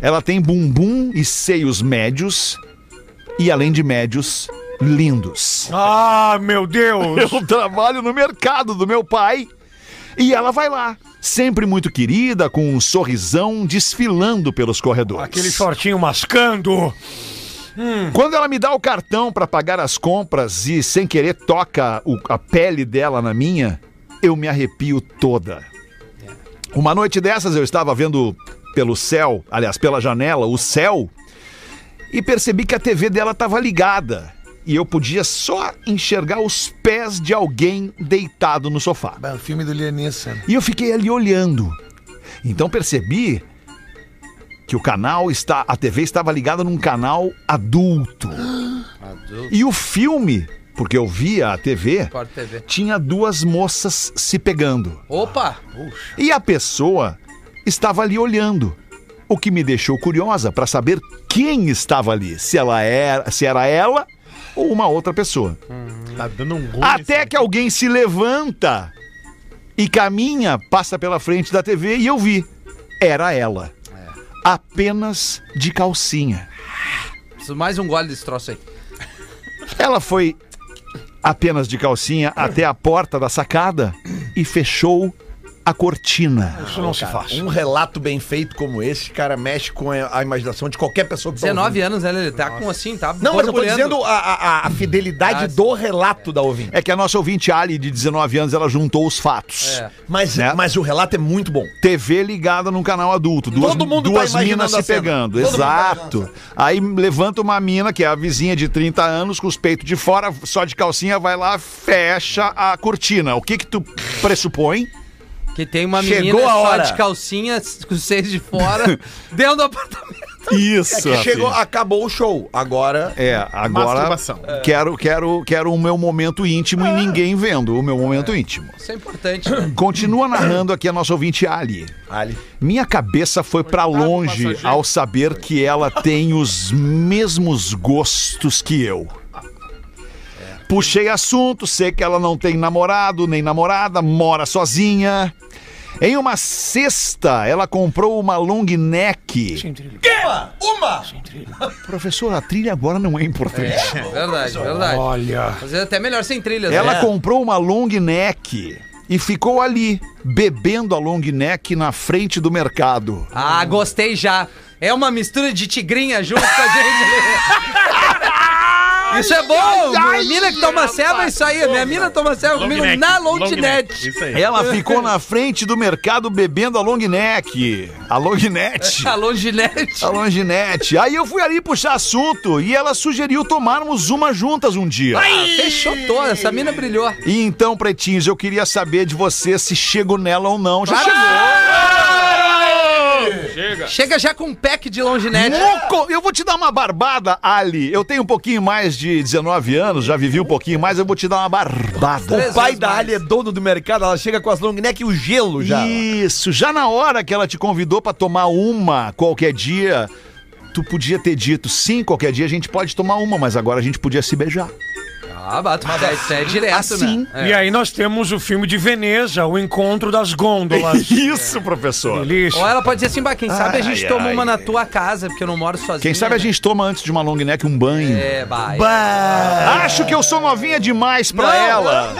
Ela tem bumbum e seios médios e, além de médios, lindos. Ah, meu Deus! [laughs] Eu trabalho no mercado do meu pai e ela vai lá, sempre muito querida, com um sorrisão desfilando pelos corredores. Aquele shortinho mascando. Quando ela me dá o cartão para pagar as compras e sem querer toca o- a pele dela na minha, eu me arrepio toda. Uma noite dessas eu estava vendo pelo céu, aliás, pela janela, o céu, e percebi que a TV dela estava ligada. E eu podia só enxergar os pés de alguém deitado no sofá. O filme do Lianissa. E eu fiquei ali olhando. Então percebi que o canal está, a TV estava ligada num canal [gasps] adulto. E o filme porque eu via a TV, TV. tinha duas moças se pegando. Opa! E a pessoa estava ali olhando. O que me deixou curiosa para saber quem estava ali, se ela era, se era ela ou uma outra pessoa. Tá dando um gol. Até que alguém se levanta e caminha, passa pela frente da TV e eu vi. Era ela. Apenas de calcinha. Preciso mais um gole desse troço aí. Ela foi apenas de calcinha até a porta da sacada e fechou a cortina. Isso não se faz. Um relato bem feito como esse, cara, mexe com a a imaginação de qualquer pessoa que tá 19 ouvindo. anos, né? Ele tá com assim, tá? Não, mas eu tô dizendo a, a- a fidelidade Ah, do relato da ouvinte. É que a nossa ouvinte Ali, de 19 anos, ela juntou os fatos. É. Mas, Né? mas o relato é muito bom. TV ligada num canal adulto. Duas, Todo mundo tá duas imaginando minas se pegando. Todo tá Exato. Aí levanta uma mina, que é a vizinha de 30 anos, com os peitos de fora, só de calcinha, vai lá, fecha a cortina. O que que tu pressupõe? Que tem uma Chegou menina a só hora. de calcinha, [laughs] com os seios de fora, [laughs] dentro do apartamento. Isso. É que chegou, acabou o show. Agora. É, agora Masturbação. quero, quero, quero o meu momento íntimo e ninguém vendo o meu momento íntimo. Isso é importante, né? [clears throat] Continua narrando aqui a nossa ouvinte Ali. Ali. Minha cabeça foi pra longe passageiro. ao saber que ela tem os mesmos gostos que eu. Puxei assunto, sei que ela não tem namorado nem namorada, mora sozinha. Em uma sexta, ela comprou uma long neck. Uma! Professor, a trilha agora não é importante. Verdade, verdade. Olha. Às vezes é até melhor sem trilhas. Ela né? comprou uma long neck e ficou ali, bebendo a long neck na frente do mercado. Ah, gostei já. É uma mistura de tigrinha junto com a gente. [laughs] Isso é bom! Minha mina que toma ceva é isso aí. Minha mina toma ceva comigo neck, na long neck. longinete. Isso aí. Ela ficou na frente do mercado bebendo a long neck. A long net. [laughs] A longinete. A longinete. Aí eu fui ali puxar assunto e ela sugeriu tomarmos uma juntas um dia. Fechou toda, essa mina brilhou. E então, pretinhos, eu queria saber de você se chego nela ou não. Já Chega. Chega já com um pack de longinete. Moco! Eu vou te dar uma barbada, Ali. Eu tenho um pouquinho mais de 19 anos, já vivi um pouquinho mais, eu vou te dar uma barbada. O pai da. Ali é dono do mercado, ela chega com as long neck e o gelo já. Isso, já na hora que ela te convidou pra tomar uma qualquer dia, tu podia ter dito, sim, qualquer dia a gente pode tomar uma, mas agora a gente podia se beijar. Ah, bato, mas isso é direto, Assim. né? E aí nós temos o filme de Veneza, o encontro das gôndolas. [laughs] Isso, professor. Delícia. Ou ela pode dizer assim, bah, quem sabe a gente Ai, toma ai. uma na tua casa, porque eu não moro sozinho. Quem sabe a né? gente toma antes de uma long neck um banho. É, bah. Acho que eu sou novinha demais pra Não, ela.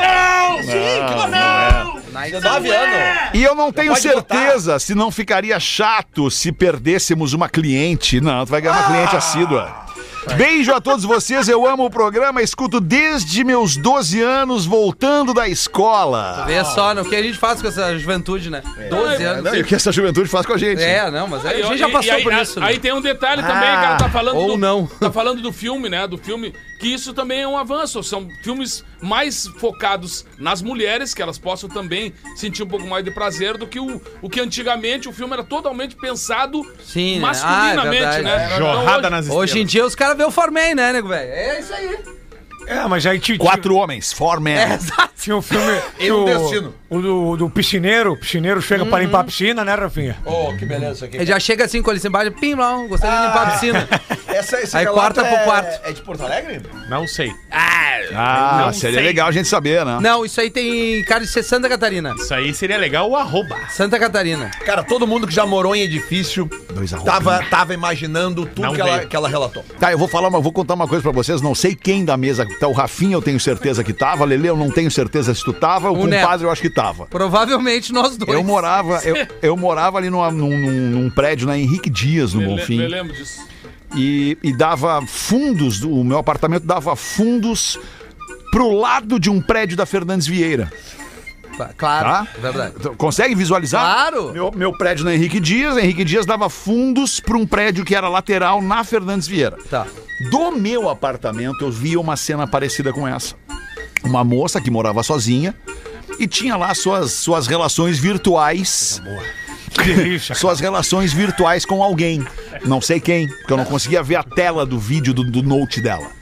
Nike. 19 anos. E eu não tenho pode certeza se não ficaria chato se perdêssemos uma cliente. Não, tu vai ganhar uma cliente assídua. Beijo a todos vocês, eu amo o programa, escuto desde meus 12 anos voltando da escola. Vê só, né, o que a gente faz com essa juventude, né? 12 anos. E o que essa juventude faz com a gente? É, não, mas a Aí, gente já passou e aí, por a- isso. né? Aí tem um detalhe também, cara, tá falando ou do, não. Tá falando do filme, né? Do filme, que isso também é um avanço. São filmes mais focados nas mulheres, que elas possam também sentir um pouco mais de prazer do que o, o que antigamente o filme era totalmente pensado Sim, né? masculinamente, Ah, é né? Jorrada Então, nas Hoje em estrelas. dia os caras vê o Forman, né, nego, velho? É isso aí. É, mas aí ti- Quatro homens, four men. É, exato. tinha um filme. [laughs] um o, destino. O do, do piscineiro. O piscineiro chega pra limpar a piscina, né, Rafinha? Oh, que beleza isso aqui. Ele já chega assim com ele embaixo, pim, não, gostaria de limpar a piscina. [laughs] Essa, esse Aí relato corta pro é- quarto. É de Porto Alegre? Não sei. Ah, Não seria sei. legal a gente saber, né? Não, isso aí tem cara de ser Santa Catarina. Isso aí seria legal o arroba. Santa Catarina. Cara, todo mundo que já morou em edifício Dois arrobinhos. tava, tava imaginando tudo Não que ela, veio. que ela relatou. Tá, eu vou falar, mas vou contar uma coisa pra vocês. Não sei quem da mesa tá. O Rafinha eu tenho certeza que tava. Lele eu não tenho certeza se tu tava. O, O Neto. compadre eu acho que tava. Provavelmente nós dois. Eu morava, eu, [laughs] eu morava ali numa- num, num- num prédio na Henrique Dias, no me, le- me Bonfim. lembro disso. E, e dava fundos, o meu apartamento dava fundos pro lado de um prédio da Fernandes Vieira. Claro, Tá? verdade. Tu Consegue visualizar? Claro. Meu, meu prédio na Henrique Dias, Henrique Dias dava fundos para um prédio que era lateral na Fernandes Vieira. Tá. Do meu apartamento, eu via uma cena parecida com essa. Uma moça que morava sozinha e tinha lá suas, suas relações virtuais. [laughs] Que delícia. Suas relações virtuais com alguém. Não sei quem, porque eu não conseguia ver a tela do vídeo do, do note dela.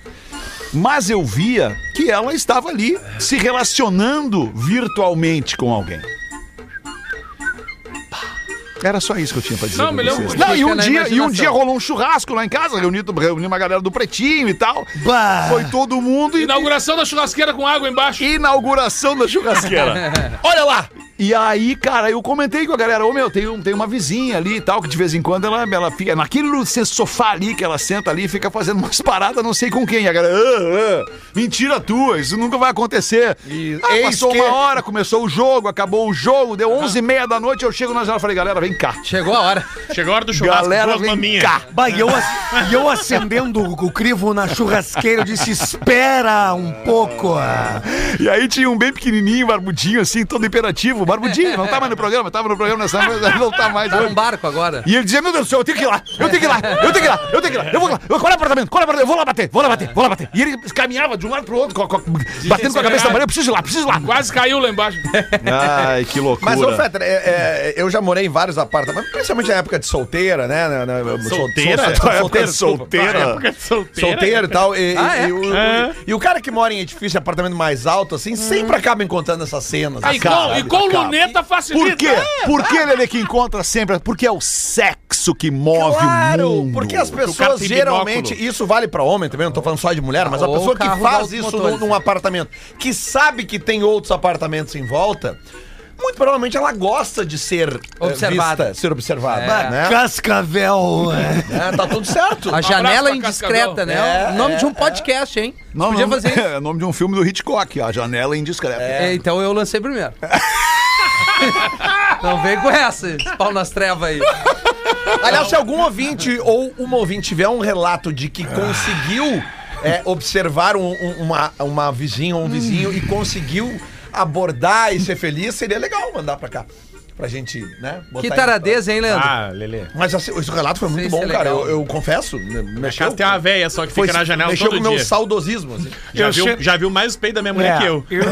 Mas eu via que ela estava ali se relacionando virtualmente com alguém. Era só isso que eu tinha pra dizer. Não, pra melhor- vocês. Não, e um, dia, e um dia rolou um churrasco lá em casa, reuni, reuni uma galera do Pretinho e tal. Bah. Foi todo mundo e Inauguração da churrasqueira com água embaixo. inauguração da churrasqueira. [laughs] Olha lá! E aí, cara, eu comentei com a galera, ô meu, tem, um- tem uma vizinha ali e tal, que de vez em quando ela, ela fica naquele sofá ali que ela senta ali e fica fazendo umas paradas, não sei com quem. E a galera, "Ah, ah, mentira tua, isso nunca vai acontecer. E Ah, passou que- uma hora, começou o jogo, acabou o jogo, deu 11 e meia da noite, eu chego na janela e falei, galera, vem cá. Chegou a hora. Chegou a hora do churrasco, Galera, duas vem maminhas. cá. Bah, e eu, e eu acendendo o crivo na churrasqueira, eu disse, espera um pouco. ah." E aí tinha um bem pequenininho, barbudinho, assim, todo imperativo, barbudinho, não tá mais no programa, tava no programa nessa, mas não tá mais. Tá num barco agora. E ele dizia, meu Deus do céu, eu tenho que ir lá, eu tenho que ir lá, eu tenho que ir lá, eu tenho que ir lá, eu vou lá, eu, qual é o apartamento, qual é o apartamento, eu vou lá bater, vou lá bater, vou lá bater. E ele caminhava de um lado pro outro, co- co- batendo com a cabeça na parede, eu preciso ir lá, preciso ir lá. Quase caiu lá embaixo. Ai, que loucura. Mas, ô, Fetter, é, é, eu já morei em vários apartamentos, principalmente na época de solteira, né? Na- na- sol- Solteira? sol- época solteira, de desculpa. solteira. Na época de solteira. Solteiro e tal. E, Ah, e- é? e o, É. e o cara que mora em edifício apartamento mais alto, assim, sempre acaba encontrando essas cenas. Ah, e com, e com luneta facilita. Por quê? Por que ele é que encontra sempre? Porque é o sexo que move o Claro, mundo. porque as o pessoas geralmente, binóculo. isso vale pra homem também, não tô falando só de mulher, mas a pessoa que faz isso num, num apartamento, que sabe que tem outros apartamentos em volta, muito provavelmente ela gosta de ser eh, Observada. vista, ser observada, É. né? Cascavel. é. [laughs] É, tá tudo certo. A janela pra indiscreta, Cascavel. né? É, o nome é, de um podcast, hein? Não, Podia fazer isso. [laughs] É o nome de um filme do Hitchcock, A Janela Indiscreta. É, então eu lancei primeiro. [laughs] Não vem com essa, pau nas trevas aí. Aliás, se algum ouvinte ou uma ouvinte tiver um relato de que conseguiu é, observar um- um- uma, uma vizinha ou um vizinho e conseguiu abordar e ser feliz, seria legal mandar pra cá. Pra gente, né? botar Que em- taradeza, hein, Leandro? Ah, Lelê. Mas assim, esse relato foi muito Sei bom, se é cara. Eu, eu confesso. né, Mexeu, Casa tem uma véia só que foi, fica na janela mexeu todo com o meu saudosismo. assim. Já viu, sempre- já viu mais os peitos da minha mulher É, que eu. eu.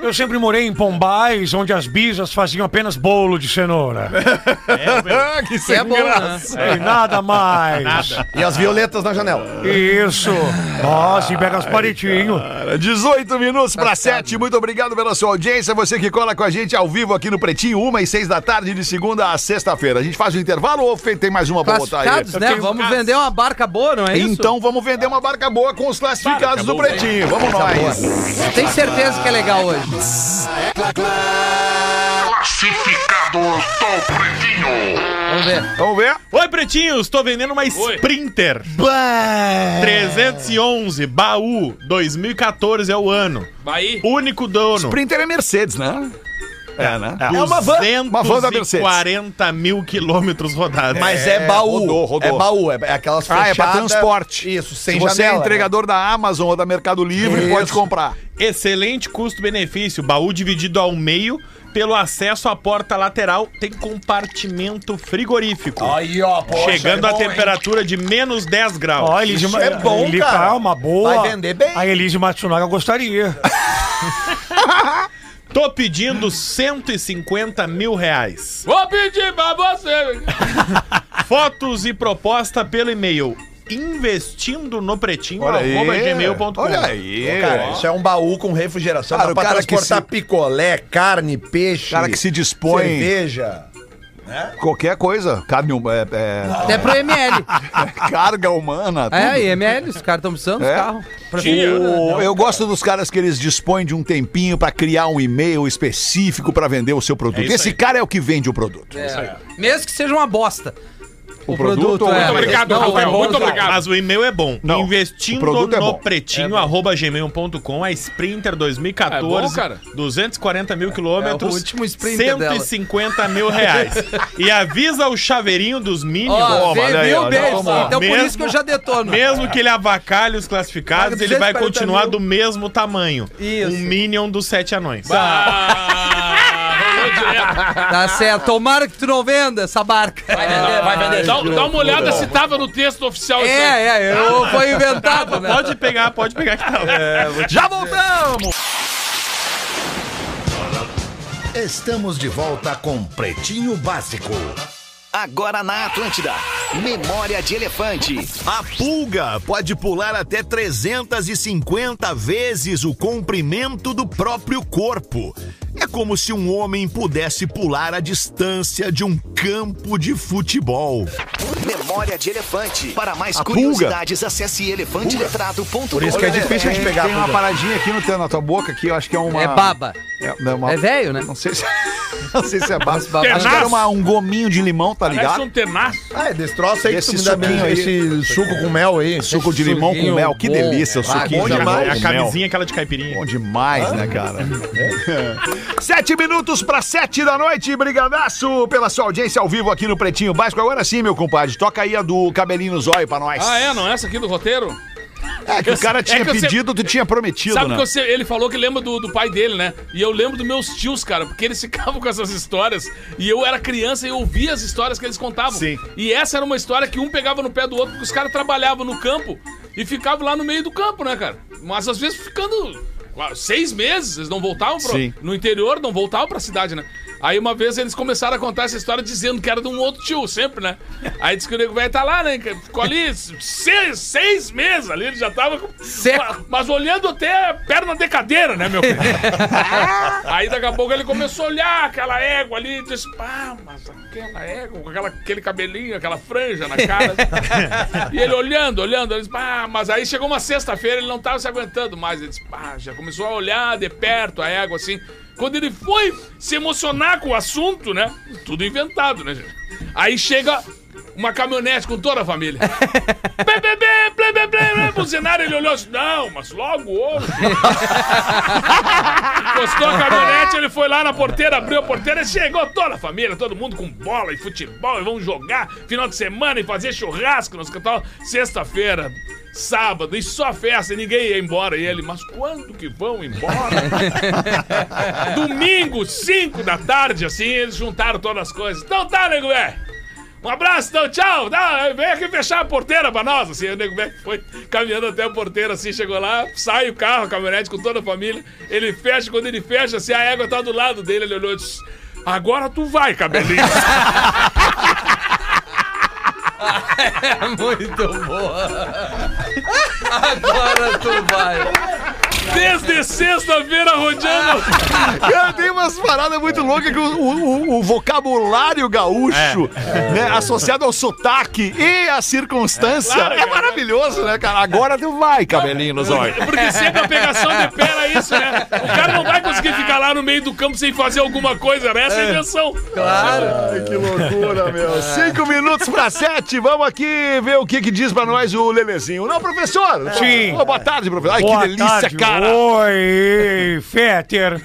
[laughs] eu sempre morei em Pombais, onde as bisas faziam apenas bolo de cenoura. [laughs] Ah, [laughs] que Que é bom, né? E nada mais. Nada. E as violetas na janela. Isso. Nossa, e pega as palitinhos. Cara, 18 minutos para 7. Muito obrigado pela sua audiência. Você que cola com a gente ao vivo aqui no Pretinho, 1 e 6 da tarde, de segunda a sexta-feira. A gente faz o intervalo ou tem mais uma pra botar aí? Classificados, né? Vamos vender uma barca boa, não é isso? Então vamos vender uma barca boa com os classificados Barca do boa, Pretinho. Vamos nós. Tem certeza que é legal hoje. Vamos ver. Vamos ver? Oi, pretinhos, tô vendendo uma Sprinter 311 baú 2014 é o ano. Bahia. Único dono. Sprinter é Mercedes, né? É, né? É uma van. Uma van da Mercedes. 240 mil quilômetros rodados. Mas é, baú. rodou, rodou. É baú, é, é aquelas Ah, fechadas. é pra transporte. Isso, sem Se você janela, é né? entregador da Amazon ou da Mercado Livre, Isso. pode comprar. Excelente custo-benefício. Baú dividido ao meio. Pelo acesso à porta lateral, tem compartimento frigorífico. Aí, ó, poxa, chegando é a bom, hein? temperatura de menos 10 graus. Ó, Isso é bom, ele cara. Uma boa. Vai vender bem. A Elise Matsunaga gostaria. [laughs] Tô pedindo 150 mil reais. Vou pedir pra você. [laughs] Fotos e proposta pelo e-mail investindo no pretinho Olha aí. arroba gmail.com. Olha aí. Cara, isso é um baú com refrigeração. Cara, Dá o pra cara que transportar se- picolé, carne, peixe. Cara que se dispõe- Cerveja. Qualquer coisa. Carne, é, é, Até pro ML. [laughs] carga humana. tudo. É, ML, os caras estão precisando dos É. carros. O- eu gosto dos caras que eles dispõem de um tempinho pra criar um e-mail específico pra vender o seu produto. É Esse aí. cara é o que vende o produto. É. Mesmo que seja uma bosta. O, produto ou- é. Muito obrigado, Não, Rafael, é bom, muito cara. obrigado. Mas o e-mail é bom. Não, Investindo produto é no bom. pretinho, arroba gmail.com, a Sprinter 2014, É bom, cara. 240 mil quilômetros, É o último Sprinter dela. 150 mil reais. [laughs] e avisa o chaveirinho dos Minions, Ó, vê, olha aí, toma. Então por Mesmo- isso que eu já detono. mesmo que ele avacalhe os classificados, ele vai 240 continuar mil. do mesmo tamanho. Isso. Um Minion dos Sete Anões. Ah, direto. Tá certo. Tomara que tu não venda essa barca. Vai vender, vai vender. Dá, dá uma olhada se tava no texto oficial. isso aí. É, é, eu, foi inventado, né? Pode pegar, pode pegar que tá. Já voltamos! Estamos de volta com Pretinho Básico. Agora na Atlântida. Memória de Elefante. A pulga pode pular até 350 vezes o comprimento do próprio corpo. É como se um homem pudesse pular a distância de um campo de futebol. Memória de Elefante. Para mais A curiosidades, acesse elefanteletrado.com. Por isso que é difícil de pegar. Tem uma paradinha aqui no teu, na tua boca que eu acho que é uma. É baba. É, não, uma- É velho, né? Não sei se. [laughs] Não sei se é baba. Acho que era uma- um gominho de limão, tá Parece ligado? um tenaço. Ah, é desse troço aí que Esse tu dá suquinho aí. esse suco com mel aí. Suco de limão com mel. Que delícia, o Ah, suquinho bom demais. É a camisinha aquela de caipirinha. Bom demais, né, cara? Sete minutos para sete da noite. Brigadaço pela sua audiência ao vivo aqui no Pretinho Básico. Agora sim, meu compadre. Toca aí a do cabelinho no zóio pra nós. Ah, é? Não é essa aqui do roteiro? É que o cara É tinha eu pedido, tu tinha prometido, Sabe né? que você- ele falou que lembra do, do pai dele, né? E eu lembro dos meus tios, cara, porque eles [laughs] ficavam com essas histórias. E eu era criança e eu ouvia as histórias que eles contavam. Sim. E essa era uma história que um pegava no pé do outro, porque os caras trabalhavam no campo e ficavam lá no meio do campo, né, cara? Mas às vezes ficando seis meses, eles não voltavam pro, Sim. no interior, não voltavam pra cidade, né? Aí uma vez eles começaram a contar essa história dizendo que era de um outro tio, sempre, né? Aí disse que o nego velho tá lá, né? Ficou ali seis, seis meses ali, ele já tava. Seco. Mas olhando até perna de cadeira, né, meu filho? [laughs] Aí daqui a pouco ele começou a olhar aquela égua ali e disse: pá, mas aquela égua, com aquela, aquele cabelinho, aquela franja na cara. e ele olhando, olhando, ele disse: pá, mas aí chegou uma sexta-feira, ele não tava se aguentando mais. Ele disse: pá, já começou a olhar de perto a égua assim. Quando ele foi se emocionar com o assunto, né? Tudo inventado, né, gente? Aí chega uma caminhonete com toda a família. [laughs] Buzinário, ele olhou assim, não, mas logo hoje. [laughs] Encostou a caminhonete, ele foi lá na porteira, abriu a porteira e chegou toda a família, todo mundo com bola e futebol, e vamos jogar final de semana e fazer churrasco. Nós cantávamos sexta-feira, sábado, e só festa, e ninguém ia embora. E ele, mas quando que vão embora? [laughs] Domingo, 5 da tarde, assim, eles juntaram todas as coisas. Então tá, nego velho. Um abraço, então, tchau. Dá, vem aqui fechar a porteira pra nós. Assim, o nego velho foi caminhando até a porteira, assim, chegou lá, sai o carro, a caminhonete com toda a família. Ele fecha, quando ele fecha, assim, a égua tá do lado dele, ele olhou e disse: Agora tu vai, cabelinho. [laughs] É muito boa. Agora tu vai. Desde sexta-feira rodeando. [laughs] Cara, tem umas paradas muito loucas que o, o- o vocabulário gaúcho, né, associado ao sotaque e à circunstância, Claro, é maravilhoso, né, cara? Agora tu vai, cabelinho nos olhos. Porque sempre a pegação de pé era isso, né? O cara não vai conseguir ficar lá no meio do campo sem fazer alguma coisa, né? Essa é a invenção. Claro. Ai, que loucura, meu. [laughs] Cinco minutos pra sete, vamos aqui ver o que, que diz pra nós o Lelezinho. Não, professor? Sim. Ô, boa tarde, professor. Ai, Boa que delícia, tarde. cara. Oi, [laughs] Fetter.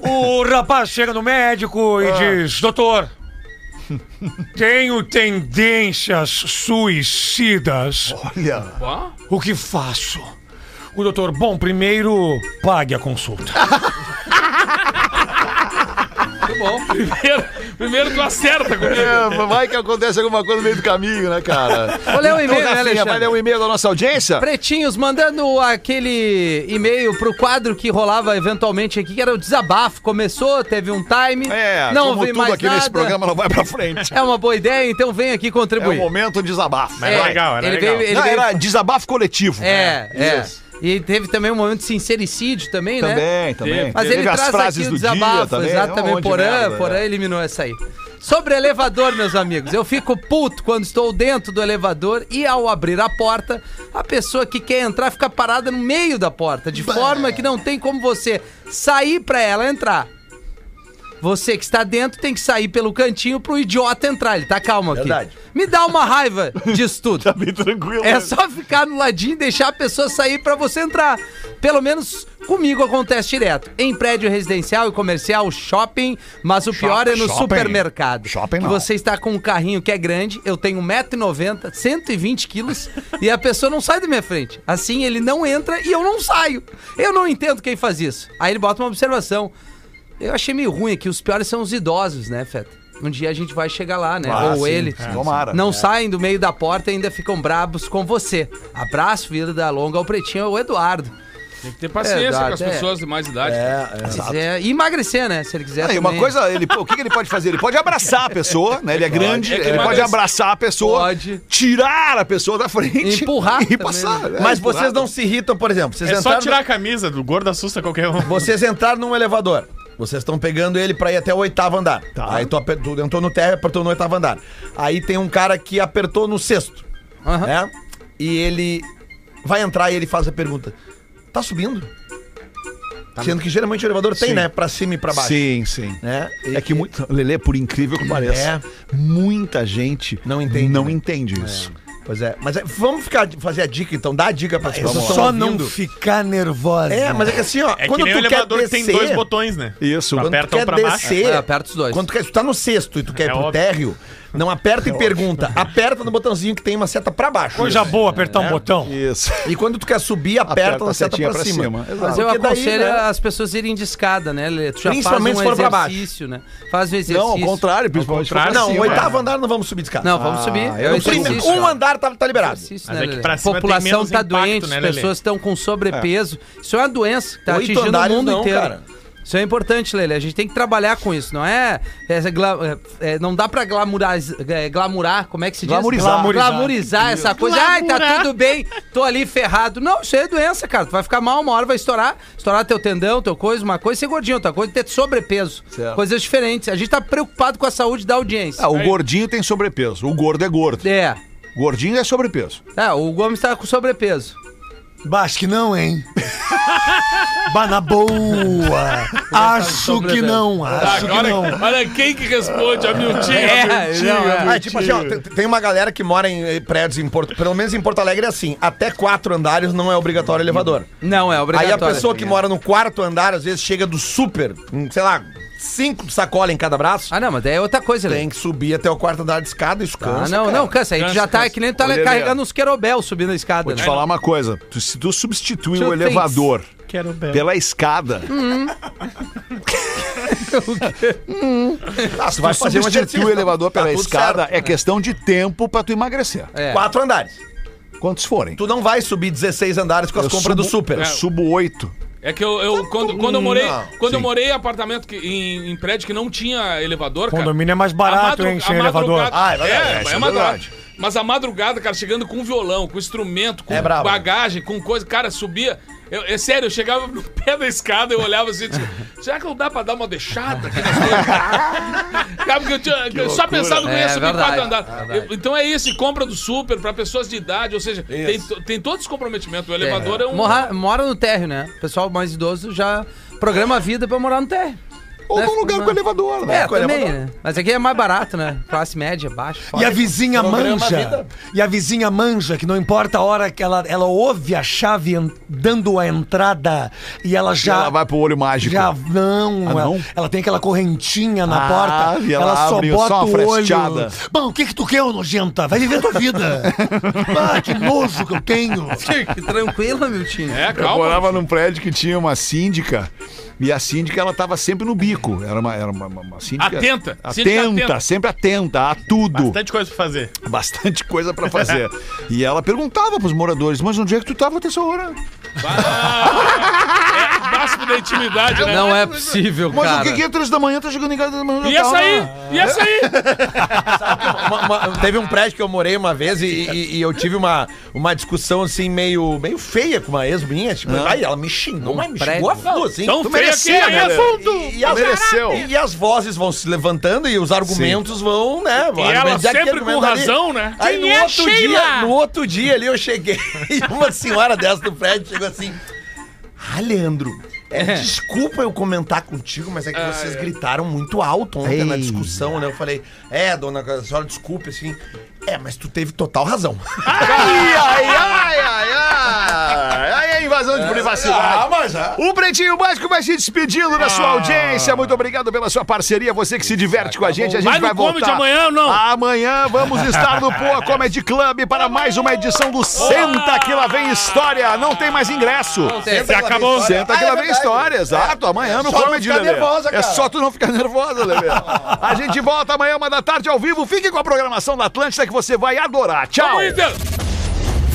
O rapaz chega no médico Ah. e diz: Doutor, tenho tendências suicidas. Olha. O que faço? O doutor, bom, primeiro pague a consulta. [laughs] primeiro, primeiro tu acerta comigo. É, vai que acontece alguma coisa no meio do caminho, né, cara? Vou ler um e-mail, Então, né, Rafinha, vai Alexandre? ler um e-mail da nossa audiência? Pretinhos, mandando aquele e-mail pro quadro que rolava eventualmente aqui, que era o desabafo. Começou, teve um time, É, não como vi tudo mais aqui nada. nesse programa não vai pra frente. É uma boa ideia, então vem aqui É o contribuir. momento de desabafo. Mas era legal, era ele legal. Veio, ele Não, veio- era desabafo coletivo. É, é. Isso. E teve também um momento de sincericídio também, né? Também, também. Mas Teve ele as traz frases aqui o do dia desabafo, também. um exatamente. monte de Porã, merda, Porã é. eliminou essa aí. Sobre elevador, meus amigos, eu fico puto quando estou dentro do elevador e ao abrir a porta, a pessoa que quer entrar fica parada no meio da porta, de forma que não tem como você sair pra ela entrar. Você que está dentro tem que sair pelo cantinho pro idiota entrar. Ele tá calmo aqui. Verdade. Me dá uma raiva disso [laughs] tudo. Tá bem tranquilo. É né? só ficar no ladinho e deixar a pessoa sair pra você entrar. Pelo menos comigo acontece direto. Em prédio residencial e comercial, shopping, mas o pior é no shopping. supermercado. Shopping não. você está com um carrinho que é grande, eu tenho 1,90m, 120 quilos, e a pessoa não sai da minha frente. Assim, ele não entra e eu não saio. Eu não entendo quem faz isso. Aí ele bota uma observação. Eu achei meio ruim aqui, os piores são os idosos, né, Feta? Um dia a gente vai chegar lá, né? Ah, Ou sim, ele. sim. Tomara. Não saem do meio da porta e ainda ficam brabos com você. Abraço, vida longa ao pretinho, é o Eduardo. Tem que ter paciência Exato, com as é. pessoas de mais idade. Se quiser- E emagrecer, né? Se ele quiser. Ah, e uma coisa, ele, o que, que ele pode fazer? Ele pode abraçar a pessoa, né? Ele é grande, É ele pode abraçar a pessoa, Pode. tirar a pessoa da frente Empurrar e também, passar. né? né? Mas Empurrar. vocês não se irritam, por exemplo. Vocês É só tirar a camisa, do gordo assusta qualquer um. vocês entraram num elevador. Vocês estão pegando ele pra ir até o oitavo andar. Tá. Aí tu, aper- tu entrou no térreo e apertou no oitavo andar. Aí tem um cara que apertou no sexto. Aham. né? E ele vai entrar e ele faz a pergunta: Tá subindo? Sendo que geralmente o elevador tem, Sim. né? Pra cima e pra baixo. Sim, sim. Né? E- É que muito. Lelê, por incrível que pareça, muita gente Não entende, não né? entende isso. Pois é. Mas é, vamos ficar, fazer a dica então. Dá a dica pra estão Só não ouvindo. ficar nervosa. É, mas é que assim, ó. É quando que nem o tu quer elevador que tem descer, dois botões, né? Isso. Tu Quando tu aperta um quer descer, É, aperta os dois. Quando tu, quer, tu tá no sexto e tu quer ir É pro óbvio. térreo, não aperta e pergunta. Aperta no botãozinho que tem uma seta pra baixo. Coisa boa apertar um botão. Isso. E quando tu quer subir, aperta, Aperta na a seta setinha pra, pra cima. cima. Exato. Mas eu Porque daí, aconselho né, as pessoas irem de escada, né? Tu já faz Principalmente um se for pra baixo. exercício, né? Faz o Não, exercício. ao contrário, principalmente for pra Não, cima. o oitavo andar não vamos subir de escada. Não, vamos subir. eu É não exercício. Um andar tá, tá liberado. Exercício, Mas né, é que Lelê? pra A população tá impacto, doente, né, as Lelê? pessoas estão com sobrepeso. Isso é uma doença que tá Oito atingindo o mundo não, inteiro. cara. Isso é importante, Lele. A gente tem que trabalhar com isso. Não é. é, gla- é, não dá pra glamurar, é, glamurar. Como é que se diz? Glamorizar. Glamurizar, Glamurizar essa coisa. Ai, tá tudo bem, tô ali ferrado. Não, isso aí é doença, cara. Tu vai ficar mal, uma hora vai estourar. Estourar teu tendão, teu coisa, uma coisa, ser gordinho, outra coisa, ter sobrepeso. Certo. Coisas diferentes. A gente tá preocupado com a saúde da audiência. Ah, o gordinho tem sobrepeso. O gordo é gordo. É. Gordinho é sobrepeso. É, o Gomes tá com sobrepeso. Bah, acho que não, hein? [laughs] bah, na boa. Acho que não, acho que não. olha quem que responde, a Miltinho. É, não, é. Ah, tipo assim, ó, tem, tem uma galera que mora em eh, prédios em Porto, pelo menos em Porto Alegre é assim, até quatro andares não é obrigatório elevador. Não, é Aí obrigatório. a pessoa que mora no quarto andar, às vezes chega do super, hum, sei lá, cinco sacola em cada braço, Ah, não, mas daí é outra coisa, tem que subir até o quarto andar de escada, isso Ah, cansa, não, cara. não, cansa. Aí tu Cansa, já tá cansa. que nem tu tá Lelê. carregando uns querobel subindo a escada, Vou te né? falar uma coisa. Tu- se tu substituir Two o things. elevador Quero pela escada, [laughs] Ah, se tu vai fazer um substituir exercício, o elevador tá pela tudo escada, certo. é questão de tempo pra tu emagrecer. É. Quatro andares. Quantos forem? Tu não vai subir 16 andares com as Eu compras do subo- super. Eu subo oito. É que eu, eu- quando, quando eu morei, Não, quando eu sim. morei em apartamento que, em, em prédio que não tinha elevador, cara. Condomínio é mais barato, hein, sem elevador. Ah, é verdade, É, isso é é madrugada. verdade. Mas a madrugada, cara, chegando com violão, com instrumento, com É brabo. bagagem, com coisa, cara, subia. Eu, é sério, eu chegava no pé da escada, eu olhava assim, tipo, será que não dá pra dar uma deixada aqui nas coisas? [laughs] cara, porque eu, tinha, eu só pensava que eu ia É, subir verdade, quatro andares. é então é isso, e compra do super pra pessoas de idade, ou seja, tem, tem todo esse comprometimento. O elevador é, um. Morra- mora no térreo, né? O pessoal mais idoso já programa a vida pra morar no térreo. Ou Né? num lugar com elevador, né? É, com também, elevador. né? Mas aqui é mais barato, né? Classe média, baixo. E a vizinha Programa manja. vida. E a vizinha manja, que não importa a hora que ela, ela ouve a chave en- dando a entrada e ela já. ela vai pro olho mágico. Já não, Ah, ela, não? ela tem aquela correntinha na Ah, porta. e ela só abre bota só uma o olho. fresteada. Bom, o que que tu quer, ô nojenta? Vai viver tua vida. [laughs] ah, que nojo que eu tenho. [laughs] Que tranquilo, meu time. É, Eu calma. morava num prédio que tinha uma síndica. E a síndica, ela tava sempre no bico. Era uma, era uma, uma- síndica... Atenta. Síndica Atenta, atenta. sempre atenta a tudo. Bastante coisa pra fazer. Bastante coisa pra fazer. [laughs] e ela perguntava pros moradores, mas onde é que tu tava até essa hora? Ah, é máximo da intimidade, né? Não é possível, Mas cara. o que que é três da manhã, tá chegando em casa da manhã? E essa aí? E essa aí? Uma- uma- teve um prédio que eu morei uma vez e, e- e eu tive uma, uma discussão assim meio, meio feia com uma ex minha. Tipo, aí ela me xingou, mas me xingou a full, assim. Tão Tu merecia, né, é Lelê? fundo. E, e as, Mereceu. e as vozes vão se levantando e os argumentos vão, né? E ela sempre com argumentar ali. razão, né? Aí no Quem é outro, Sheila? dia, no outro dia ali eu cheguei [laughs] e uma senhora dessa do prédio chegou assim: Ah, Leandro, é, desculpa eu comentar contigo, mas é que vocês gritaram muito alto ontem na Ei. discussão, né? Eu falei, é, dona, a senhora, desculpe, assim. É, mas tu teve total razão. Ai, ai, ai, ai, ai. Aí é invasão de privacidade. mas já. O Pretinho Básico vai se despedindo da sua audiência. Muito obrigado pela sua parceria. Você que se diverte com a gente. A gente Vai no vai Comedy voltar. amanhã ou não? Amanhã vamos estar no [laughs] Poa Comedy Club para mais uma edição do Senta que lá vem história. Não tem mais ingresso. tem. Se acabou. Senta que Ah, é lá vem história. Exato. Amanhã É no só não Comedy, Lelê. nervosa, É só tu não ficar nervosa, Lelê. [laughs] A gente volta amanhã, uma da tarde, ao vivo. Fique com a programação da Atlântida que você vai adorar. Tchau.